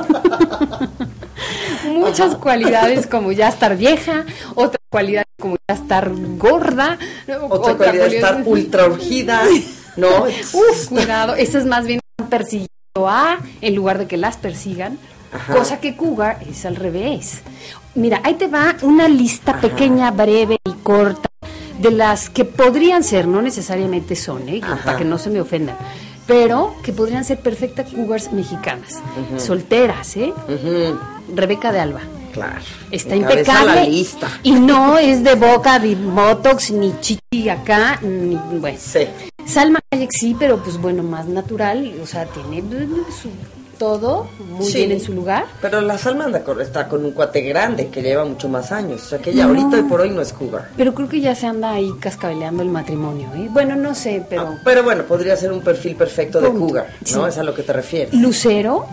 Muchas cualidades como ya estar vieja, otra cualidad como ya estar gorda, Otra, cualidad estar ultra urgida, ¿no? Uf, cuidado, eso es más bien persiguiendo a en lugar de que las persigan, Ajá. cosa que Cougar es al revés. Mira, ahí te va una lista pequeña, breve y corta de las que podrían ser, no necesariamente son, ¿eh? Para que no se me ofendan, pero que podrían ser perfectas cougars mexicanas, solteras, ¿eh? Rebeca de Alba. claro. Está impecable. lista. Y no es de boca, de botox, ni chichi acá, ni, bueno. Sí. Salma Hayek sí, pero pues bueno, más natural, o sea, tiene su, todo muy Sí. bien en su lugar. Pero la Salma anda con- está con un cuate grande que lleva mucho más años. O sea, que ella ahorita y por hoy no es cougar. Pero creo que ya se anda ahí cascabeleando el matrimonio, ¿eh? Bueno, no sé, pero... Ah, pero bueno, podría ser un perfil perfecto de cougar, ¿no? Sí. Es a lo que te refieres. Lucero,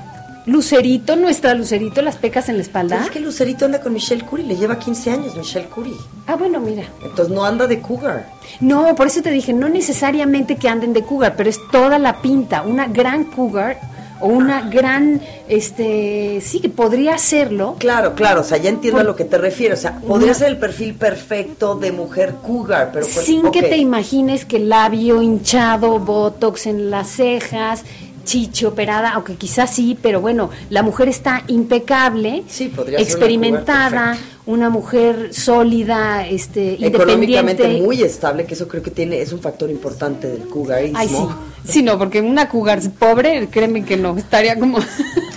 Lucerito, nuestra Lucerito, las pecas en la espalda. Pero es que Lucerito anda con Michelle Curry, le lleva 15 años Michelle Curry. Ah, bueno, mira. Entonces no anda de cougar. No, por eso te dije, no necesariamente que anden de cougar, pero es toda la pinta. Una gran cougar o una gran, este, sí, que podría serlo. Claro, claro, o sea, ya entiendo Por- a lo que te refieres. O sea, podría ser el perfil perfecto de mujer cougar, pero pues, sin que te imagines que labio hinchado, botox en las cejas, chichi operada, aunque quizás sí, pero bueno, la mujer está impecable, Sí, una experimentada, una mujer sólida, este, Económicamente independiente. muy estable, que eso creo que tiene es un factor importante del cougarismo. Ay, sí. Sí, no, porque una cougar pobre, créeme que no, estaría como...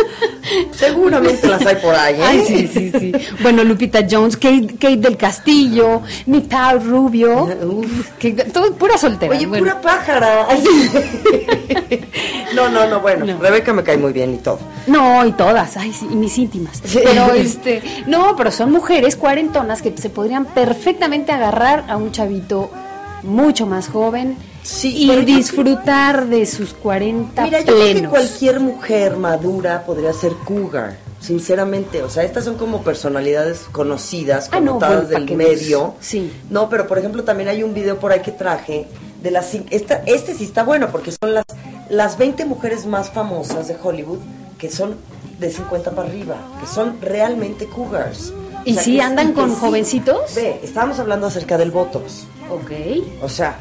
Seguramente las hay por ahí, ¿eh? Ay, sí, sí, sí. Bueno, Lupita Jones, Kate, Kate del Castillo, Mitad Rubio, Uf. que, todo pura soltera. Oye, bueno. pura pájara. Ay, no, no, no, bueno, No. Rebeca me cae muy bien y todo. No, y todas, ay, sí, y mis íntimas. Sí. Pero este, no, pero son mujeres cuarentonas que se podrían perfectamente agarrar a un chavito mucho más joven Sí, y disfrutar de sus 40 Mira, yo creo que cualquier mujer madura podría ser cougar, sinceramente. O sea, estas son como personalidades conocidas, Ah, no, connotadas bueno, ¿pa' del nos- medio. sí. No, pero por ejemplo también hay un video por ahí que traje de las esta, este sí está bueno porque son las las 20 mujeres más famosas de Hollywood que son de 50 para arriba, que son realmente cougars. ¿Y sea, sí que- andan con sí. jovencitos? Ve, estábamos hablando acerca del botox. Ok. O sea,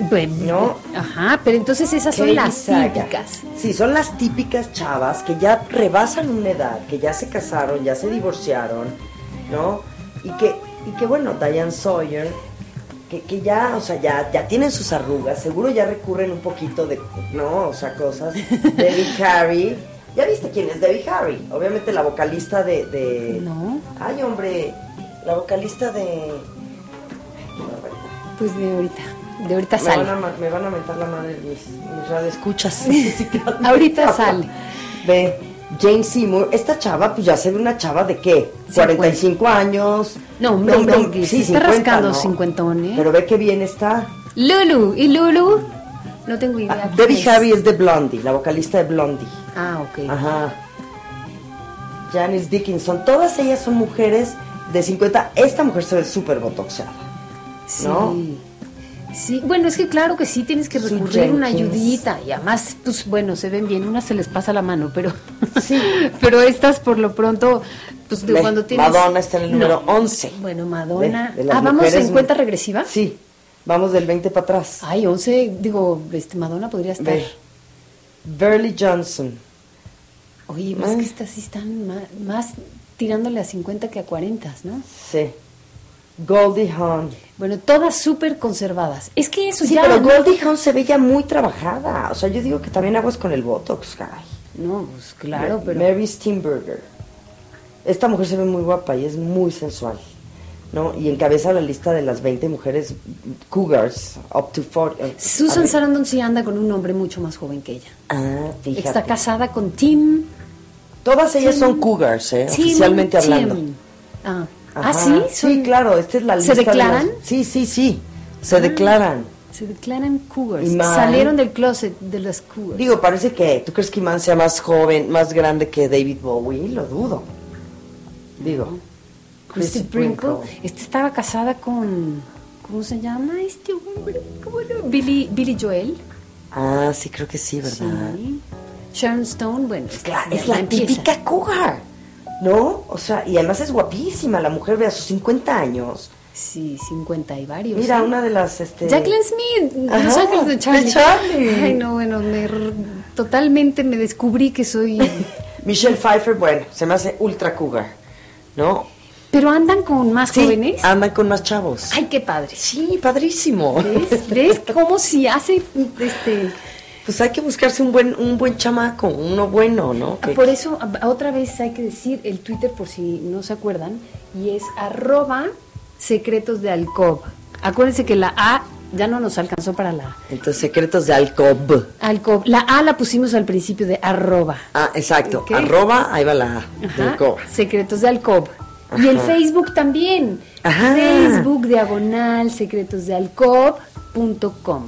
Bueno, No. Ajá, pero entonces esas son las típicas. Sí, son las típicas chavas que ya rebasan una edad, que ya se casaron, ya se divorciaron, ¿no? Y que, y que bueno, Diane Sawyer, que, que ya, o sea, ya, ya tienen sus arrugas, seguro ya recurren un poquito de, ¿no? O sea, cosas. Debbie Harry. ¿Ya viste quién es Debbie Harry? Obviamente la vocalista de... de No. Ay, hombre, la vocalista de... Pues de ahorita, de ahorita Me sale. van, a, ma- me van a mentar la madre mis, mis radioescuchas. Ahorita sale. Ve, Jane Seymour, esta chava, pues ya se ve una chava de qué? 45 años. No, que se está 50, rascando ¿no? cincuentón, ¿eh? Pero ve que bien está. Lulu, ¿y Lulu? No tengo idea. Ah, Debbie es. Harry es de Blondie, la vocalista de Blondie. Ah, ok. Ajá. Janice Dickinson, todas ellas son mujeres de 50. Esta mujer se ve súper botoxeada. Sí. ¿no? Sí, bueno, es que claro que sí tienes que recurrir una ayudita y además, pues bueno, se ven bien, unas se les pasa la mano, pero Sí. pero estas por lo pronto, pues de cuando tienes... Madonna está en el número No. 11. Bueno, Madonna... De- de las ah, ¿vamos en cuenta regresiva? Sí, vamos del 20 para atrás. Ay, 11, digo, este, Madonna podría estar... Burley Johnson. Oye, más que estas sí están más, más tirándole a 50 que a 40, ¿no? Sí. Goldie Hawn. Bueno, todas súper conservadas. Es que eso Sí, ya... pero. Goldie Hawn se ve ya muy trabajada. O sea, yo digo que también aguas con el Botox, caray. No, pues claro, pero... Mary Steenburgen. Esta mujer se ve muy guapa y es muy sensual. ¿No? Y encabeza la lista de las 20 mujeres cougars up to 40. eh, Susan. Sarandon sí anda con un hombre mucho más joven que ella. Ah, fíjate. Está casada con Tim. Todas ellas Tim- son cougars, ¿eh? Tim- Oficialmente Tim. hablando. Ah, Ajá. ah, sí. Sí, son- claro, esta es la ¿Se lista. de las- declaran? Sí, sí, sí. Se Ah. declaran. Se declaran cougars. Iman. Salieron del closet de las cougars. Digo, parece que, ¿tú crees que Iman sea más joven, más grande que David Bowie? Lo dudo. Digo. Christy Sprinkle. Esta estaba casada con. ¿Cómo se llama este hombre? ¿Cómo era? Billy, Billy Joel. Ah, sí, creo que sí, ¿verdad? Sí. Sharon Stone, bueno. Es la, es la empieza. típica cougar, ¿no? O sea, y además es guapísima la mujer, ve a sus 50 años. Sí, 50 y varios. Mira, ¿eh? una de las, este... Jacqueline Smith, Ajá, Los Ángeles de Charlie. de Charlie. Ay, no, bueno, me totalmente me descubrí que soy. Michelle Pfeiffer, bueno, se me hace ultra cougar, ¿no? Pero andan con más Sí, jóvenes. andan con más chavos. Ay, qué padre. Sí, padrísimo. ¿Ves? ¿Ves cómo si hace este Pues hay que buscarse un buen, un buen chamaco, uno bueno, ¿no? Que- Ah, Por eso, a- otra vez hay que decir el Twitter por si no se acuerdan, y es arroba secretos de alcob. Acuérdense que la A ya no nos alcanzó para la Entonces, secretos de Alcob. alcob. La A la pusimos al principio de arroba. Ah, exacto. Arroba, ahí va la A, de Ajá, Alcob. secretos de alcob. Y el. Facebook también. Ajá. Facebook diagonal secretos de alcob.com.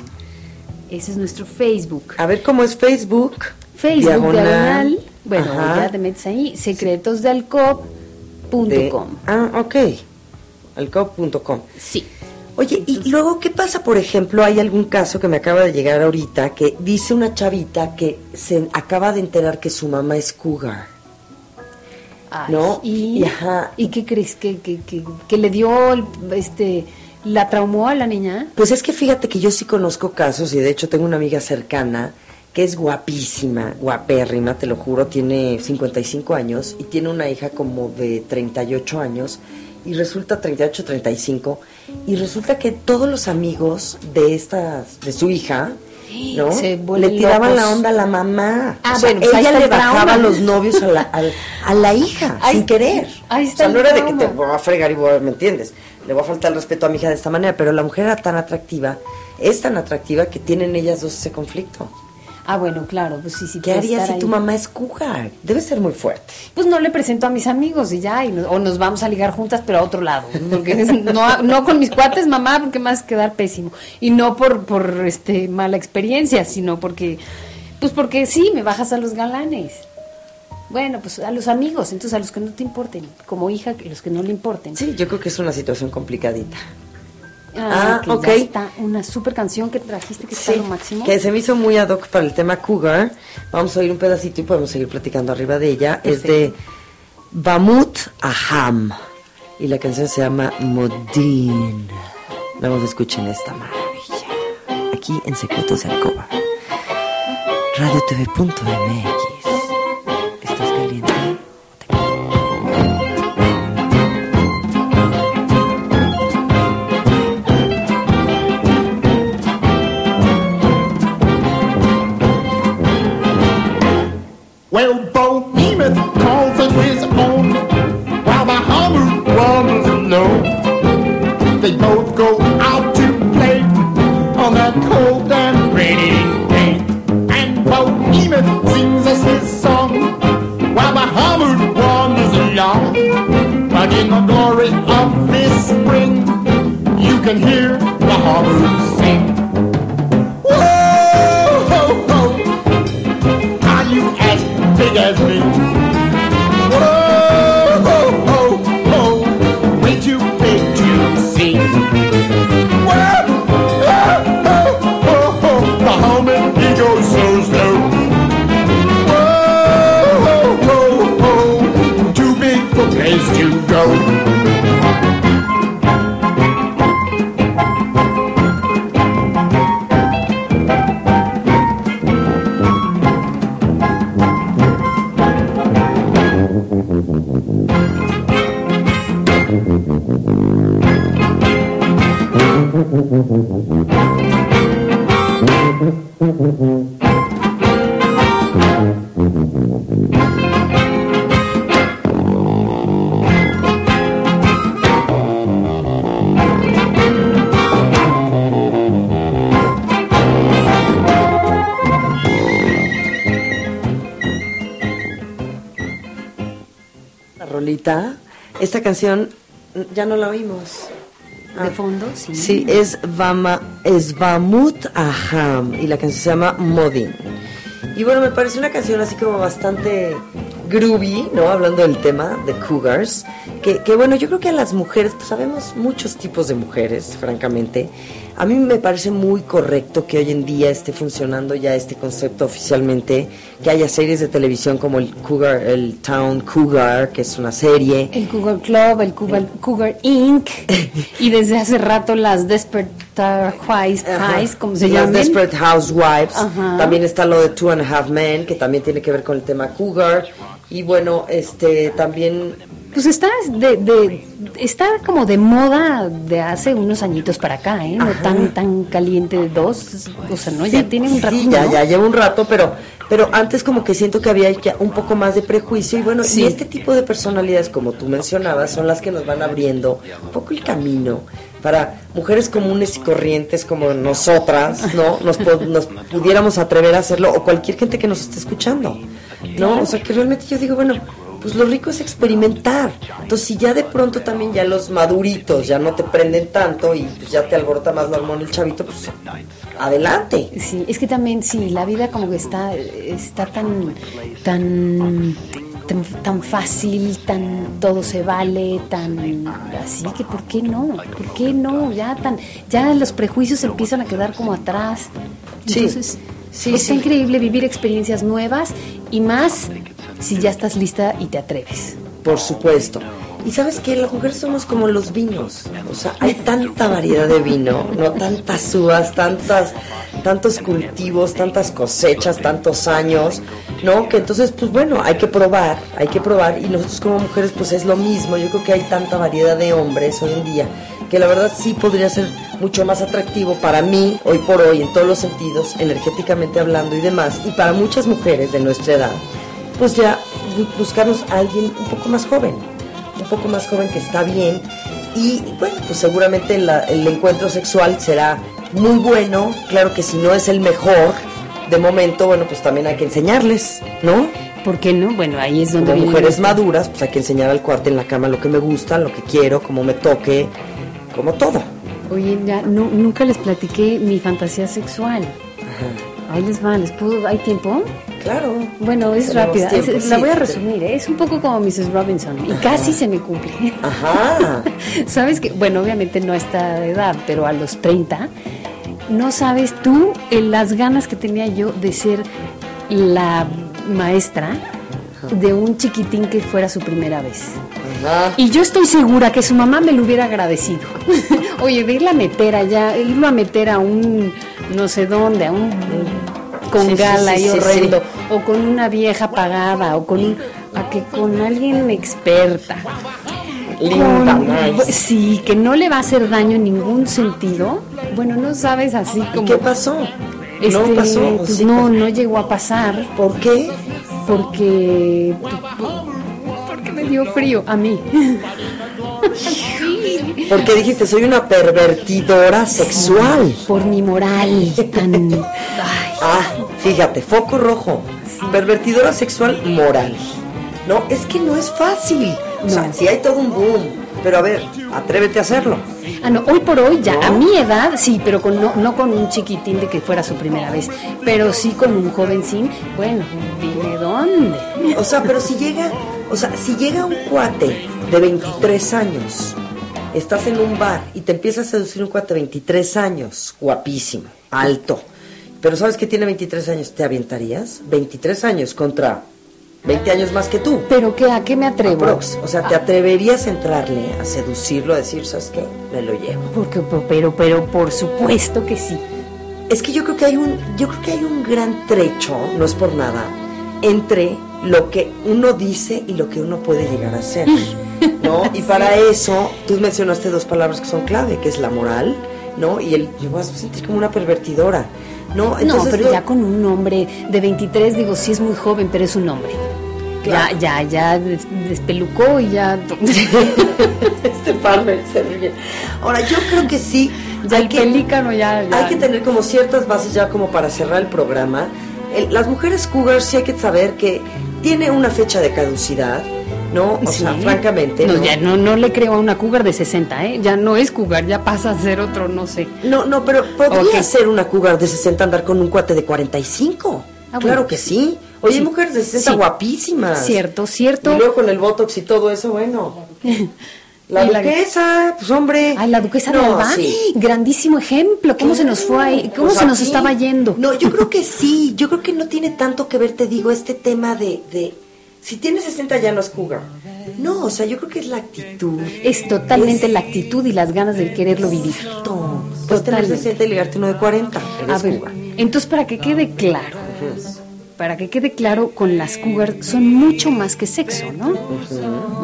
Ese es nuestro Facebook. A ver cómo es Facebook. Facebook diagonal, bueno, Ajá. ya te metes ahí, secretosdealcob.com. de- Ah, ok. Alcob.com. Sí. Oye, y luego, ¿qué pasa, por ejemplo? Hay algún caso que me acaba de llegar ahorita que dice una chavita que se acaba de enterar que su mamá es cougar. Ay, ¿No? ¿Y, Y ajá. ¿Y qué crees? ¿Que, que, que, que le dio, este, la traumó a la niña? Pues es que fíjate que yo sí conozco casos y de hecho tengo una amiga cercana que es guapísima, guapérrima, te lo juro, tiene 55 años y tiene una hija como de 38 años y resulta 38, 35 y resulta que todos los amigos de estas de su hija ¿no? Se Le tiraban locos. la onda a la mamá. Ah, O sea, bueno, pues ella le bajaba los novios a la, al- a la hija, Ahí- sin querer. ahí o está sea, el no era de que te voy a fregar y a, ¿me entiendes? Le voy a faltar el respeto a mi hija de esta manera, pero la mujer era tan atractiva, es tan atractiva que tienen ellas dos ese conflicto. Ah, bueno, claro, pues sí, sí. ¿Qué harías si tu mamá es cougar? Debe ser muy fuerte. Pues no le presento a mis amigos y ya, y no- o nos vamos a ligar juntas, pero a otro lado. Porque no, no con mis cuates, mamá, porque a quedar pésimo. Y no por, por este mala experiencia, sino porque, pues porque sí, me bajas a los galanes. Bueno, pues a los amigos, entonces a los que no te importen, como hija, que los que no le importen. Sí, yo creo que es una situación complicadita. Ah, Ah, ok. está una super canción que trajiste que está Sí, lo máximo. que se me hizo muy ad hoc para el tema cougar. Vamos a oír un pedacito y podemos seguir platicando arriba de ella. Es de Bamut Aham. Y la canción se llama Modin. Vamos a escuchar esta maravilla. Aquí en Secretos de Alcoba. RadioTV.mx. Well, Bohemian calls it his own, while the Hammer runs alone. They both go out to play on that cold and rainy day. And Bohemian sings us his song, while the Hammer wanders along. But in the glory of this spring, you can hear the Hammer sing. Canción ya no la oímos. de fondo, sí. Sí, es Vama, es Vamut Aham y la canción se llama Modin. Y bueno, me parece una canción así como bastante groovy, ¿no? Hablando del tema de Cougars. Que, que bueno, yo creo que a las mujeres, pues sabemos muchos tipos de mujeres, francamente. A mí me parece muy correcto que hoy en día esté funcionando ya este concepto oficialmente, que haya series de televisión como el Cougar, el Town Cougar, que es una serie. El Cougar Club, el Cougar, Cougar Inc. y desde hace rato las Desperate Housewives, como se Las llaman. Desperate Housewives. Ajá. También está lo de Two and a Half Men, que también tiene que ver con el tema Cougar. Y bueno, este también Pues está de, de- está como de moda de hace unos añitos para acá, ¿eh? No tan tan caliente de dos, o sea, no, ya tiene un rato. Sí, ya, ¿no? ya lleva un rato, pero, pero antes como que siento que había un poco más de prejuicio y bueno, Sí. y este tipo de personalidades, como tú mencionabas, son las que nos van abriendo un poco el camino para mujeres comunes y corrientes como nosotras, ¿no? Nos, nos pudiéramos atrever a hacerlo o cualquier gente que nos esté escuchando, ¿no? O sea, que realmente yo digo, bueno, pues lo rico es experimentar. Entonces, si ya de pronto también ya los maduritos ya no te prenden tanto y pues ya te alborota más la hormona el chavito, pues adelante. Sí, es que también, sí, la vida como que está, está tan, tan, tan, tan fácil, tan todo se vale, tan así que ¿por qué no? ¿Por qué no? Ya tan, ya los prejuicios empiezan a quedar como atrás. Sí, Entonces, sí, está sí. increíble vivir experiencias nuevas y más si ya estás lista y te atreves. Por supuesto. Y sabes que las mujeres somos como los vinos. O sea, hay tanta variedad de vino, no tantas uvas, tantas, tantos cultivos, tantas cosechas, tantos años, ¿no? Que entonces, pues bueno, hay que probar, hay que probar. Y nosotros como mujeres, pues es lo mismo. Yo creo que hay tanta variedad de hombres hoy en día que la verdad sí podría ser mucho más atractivo para mí, hoy por hoy, en todos los sentidos, energéticamente hablando y demás. Y para muchas mujeres de nuestra edad, pues ya bu- buscarnos a alguien un poco más joven, un poco más joven que está bien y bueno, pues seguramente la- el encuentro sexual será muy bueno, claro que si no es el mejor de momento, bueno, pues también hay que enseñarles, ¿no? ¿Por qué no? Bueno, ahí es donde Como mujeres maduras, pues hay que enseñar al cuarto en la cama lo que me gusta, lo que quiero, cómo me toque, como todo. Oye, ya, nu- nunca les platiqué mi fantasía sexual. Ahí les va, ¿les puedo? ¿Hay tiempo? Claro. Bueno, es rápida. es- la voy a resumir. ¿eh? Es un poco como Mrs. Robinson y casi se me cumple. Ajá. Sabes que, bueno, obviamente no a esta edad, pero a los 30, no sabes tú eh, las ganas que tenía yo de ser la maestra de un chiquitín que fuera su primera vez. Ajá. Y yo estoy segura que su mamá me lo hubiera agradecido. Oye, de irla a meter allá, irlo a meter a un no sé dónde, a un con Sí, sí, gala sí, y sí, horrendo, sí. o con una vieja pagada, o con un, a que con alguien experta. Linda, Con- nice. Sí, que no le va a hacer daño en ningún sentido. Bueno, no sabes así ¿Y como. qué pasó? Este, no pasó. ¿o pues sí no, pasó? no llegó a pasar ¿Por qué? porque porque me dio frío a mí. Porque dijiste, soy una pervertidora sexual. por mi moral tan ay, Ah, fíjate, foco rojo. Pervertidora sexual moral. No, es que no es fácil. O sea, No. sí hay todo un boom. Pero a ver, atrévete a hacerlo. Ah, no, hoy por hoy ya, ¿No? a mi edad, sí, pero con, no, no con un chiquitín de que fuera su primera vez, pero sí con un jovencín, bueno, dime dónde. O sea, pero si llega, o sea, si llega un cuate de 23 años, estás en un bar y te empieza a seducir un cuate de 23 años, guapísimo, alto, pero sabes que tiene 23 años, ¿te aventarías? 23 años contra 20 años más que tú. Pero qué, ¿a qué me atrevo? Aprox. O sea, ¿te atreverías a entrarle, a seducirlo, a decir, ¿sabes qué? Me lo llevo. Porque, pero, pero, por supuesto que sí. Es que yo creo que hay un, yo creo que hay un gran trecho, no es por nada, entre lo que uno dice y lo que uno puede llegar a hacer. ¿No? Y para eso, tú mencionaste dos palabras que son clave, que es la moral, ¿no? Y el, yo vas a sentir como una pervertidora. No, no, Entonces, pero lo- ya con un hombre de 23, digo, sí es muy joven, pero es un hombre. Claro. Ya, ya, ya des- despelucó y ya... este par me- se ríe. Ahora, yo creo que sí. ya hay el que- pelícano ya... ya- Hay que tener como ciertas bases ya como para cerrar el programa. El- las mujeres cougars sí hay que saber que tiene una fecha de caducidad, ¿no? O sea, Sí. francamente. No, ¿no? ya no, no le creo a una cougar de 60, ¿eh? Ya no es cougar, ya pasa a ser otro, no sé. No, no, pero podría Ok. ser una cougar de 60 andar con un cuate de 45. Ah, claro bueno. que sí. Oye, hay Sí. mujeres de 60 Sí. guapísimas. Cierto, cierto. Y luego con el botox y todo eso, bueno. La duquesa, pues hombre. Ay, la duquesa de Alba, sí. grandísimo ejemplo. ¿Cómo se nos fue ahí? ¿Cómo Pues se nos aquí- estaba yendo? No, yo creo que sí. Yo creo que no tiene tanto que ver, te digo, este tema de. de si tienes 60 ya no es cougar. No, o sea, yo creo que es la actitud. Es totalmente Es- la actitud y las ganas de quererlo vivir. Exacto. Puedes tener Totalmente. 60 y ligarte uno de 40. Eres A ver, cougar. entonces para que quede claro, para que quede claro, con las cougar son mucho más que sexo, ¿no?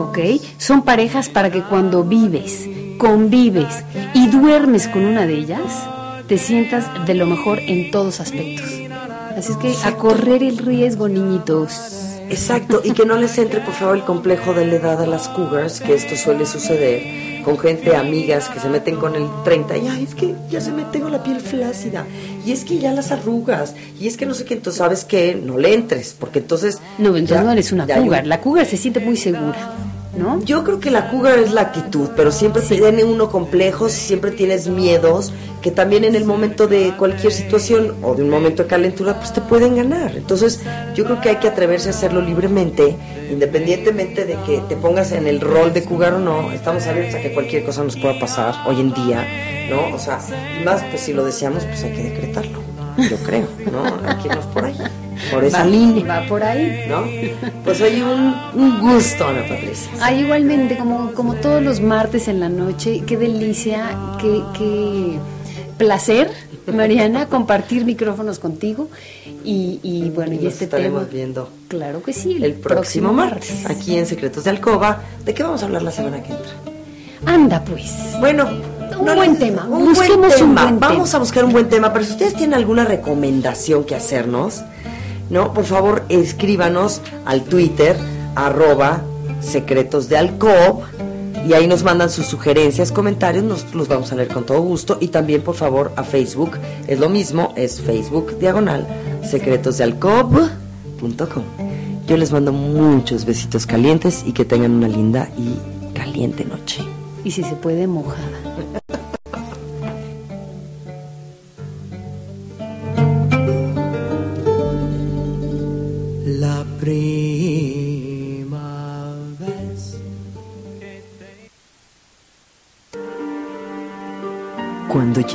¿Ok? Son parejas para que cuando vives, convives y duermes con una de ellas, te sientas de lo mejor en todos aspectos. Así es que a correr el riesgo, niñitos. Exacto, y que no les entre por favor el complejo de la edad a las cougars, que esto suele suceder con gente, amigas que se meten con el 30 y ay, es que ya se me tengo la piel flácida, y es que ya las arrugas, y es que no sé qué, entonces sabes que no le entres, porque entonces... No, entonces ya- no eres una un- cougar. La cougar se siente muy segura, ¿no? Yo creo que la cougar es la actitud, pero siempre tiene uno complejos, siempre tienes miedos, que también en el momento de cualquier situación o de un momento de calentura, pues te pueden ganar. Entonces, yo creo que hay que atreverse a hacerlo libremente, independientemente de que te pongas en el rol de cougar o no. Estamos abiertos a que cualquier cosa nos pueda pasar hoy en día, ¿no? O sea, y más, pues si lo deseamos, pues hay que decretarlo, yo creo, ¿no? Hay que irnos por ahí, por esa Va- línea, Va por ahí. ¿no? Pues oye, un, un gusto, Ana Patricia. Ay, igualmente, como, como todos los martes en la noche, qué delicia, qué, qué placer, Mariana, compartir micrófonos contigo. Y, y bueno, y Nos este estaremos tema. viendo Claro que sí, el próximo martes, aquí en Secretos de Alcoba. ¿De qué vamos a hablar la semana que entra? Anda, pues. Bueno, Un buen tema, Un busquemos buen un tema. buen Vamos tema. a buscar un buen tema, pero si ustedes tienen alguna recomendación que hacernos, ¿no? Por favor, escríbanos al Twitter, arroba secretos de Alcob, y ahí nos mandan sus sugerencias, comentarios, nos los vamos a leer con todo gusto. Y también, por favor, a Facebook, es lo mismo, es Facebook diagonal secretosdealcob.com. Yo les mando muchos besitos calientes y que tengan una linda y caliente noche. Y si se puede, mojada.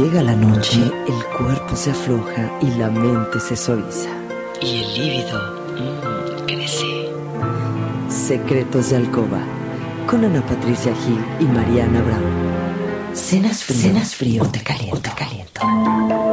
Llega la noche, el cuerpo se afloja y la mente se suaviza. Y el líbido mm, crece. Secretos de Alcoba, con Ana Patricia Gil y Mariana Brown. ¿Cenas frío, ¿Cenas frío o te caliento? O te caliento.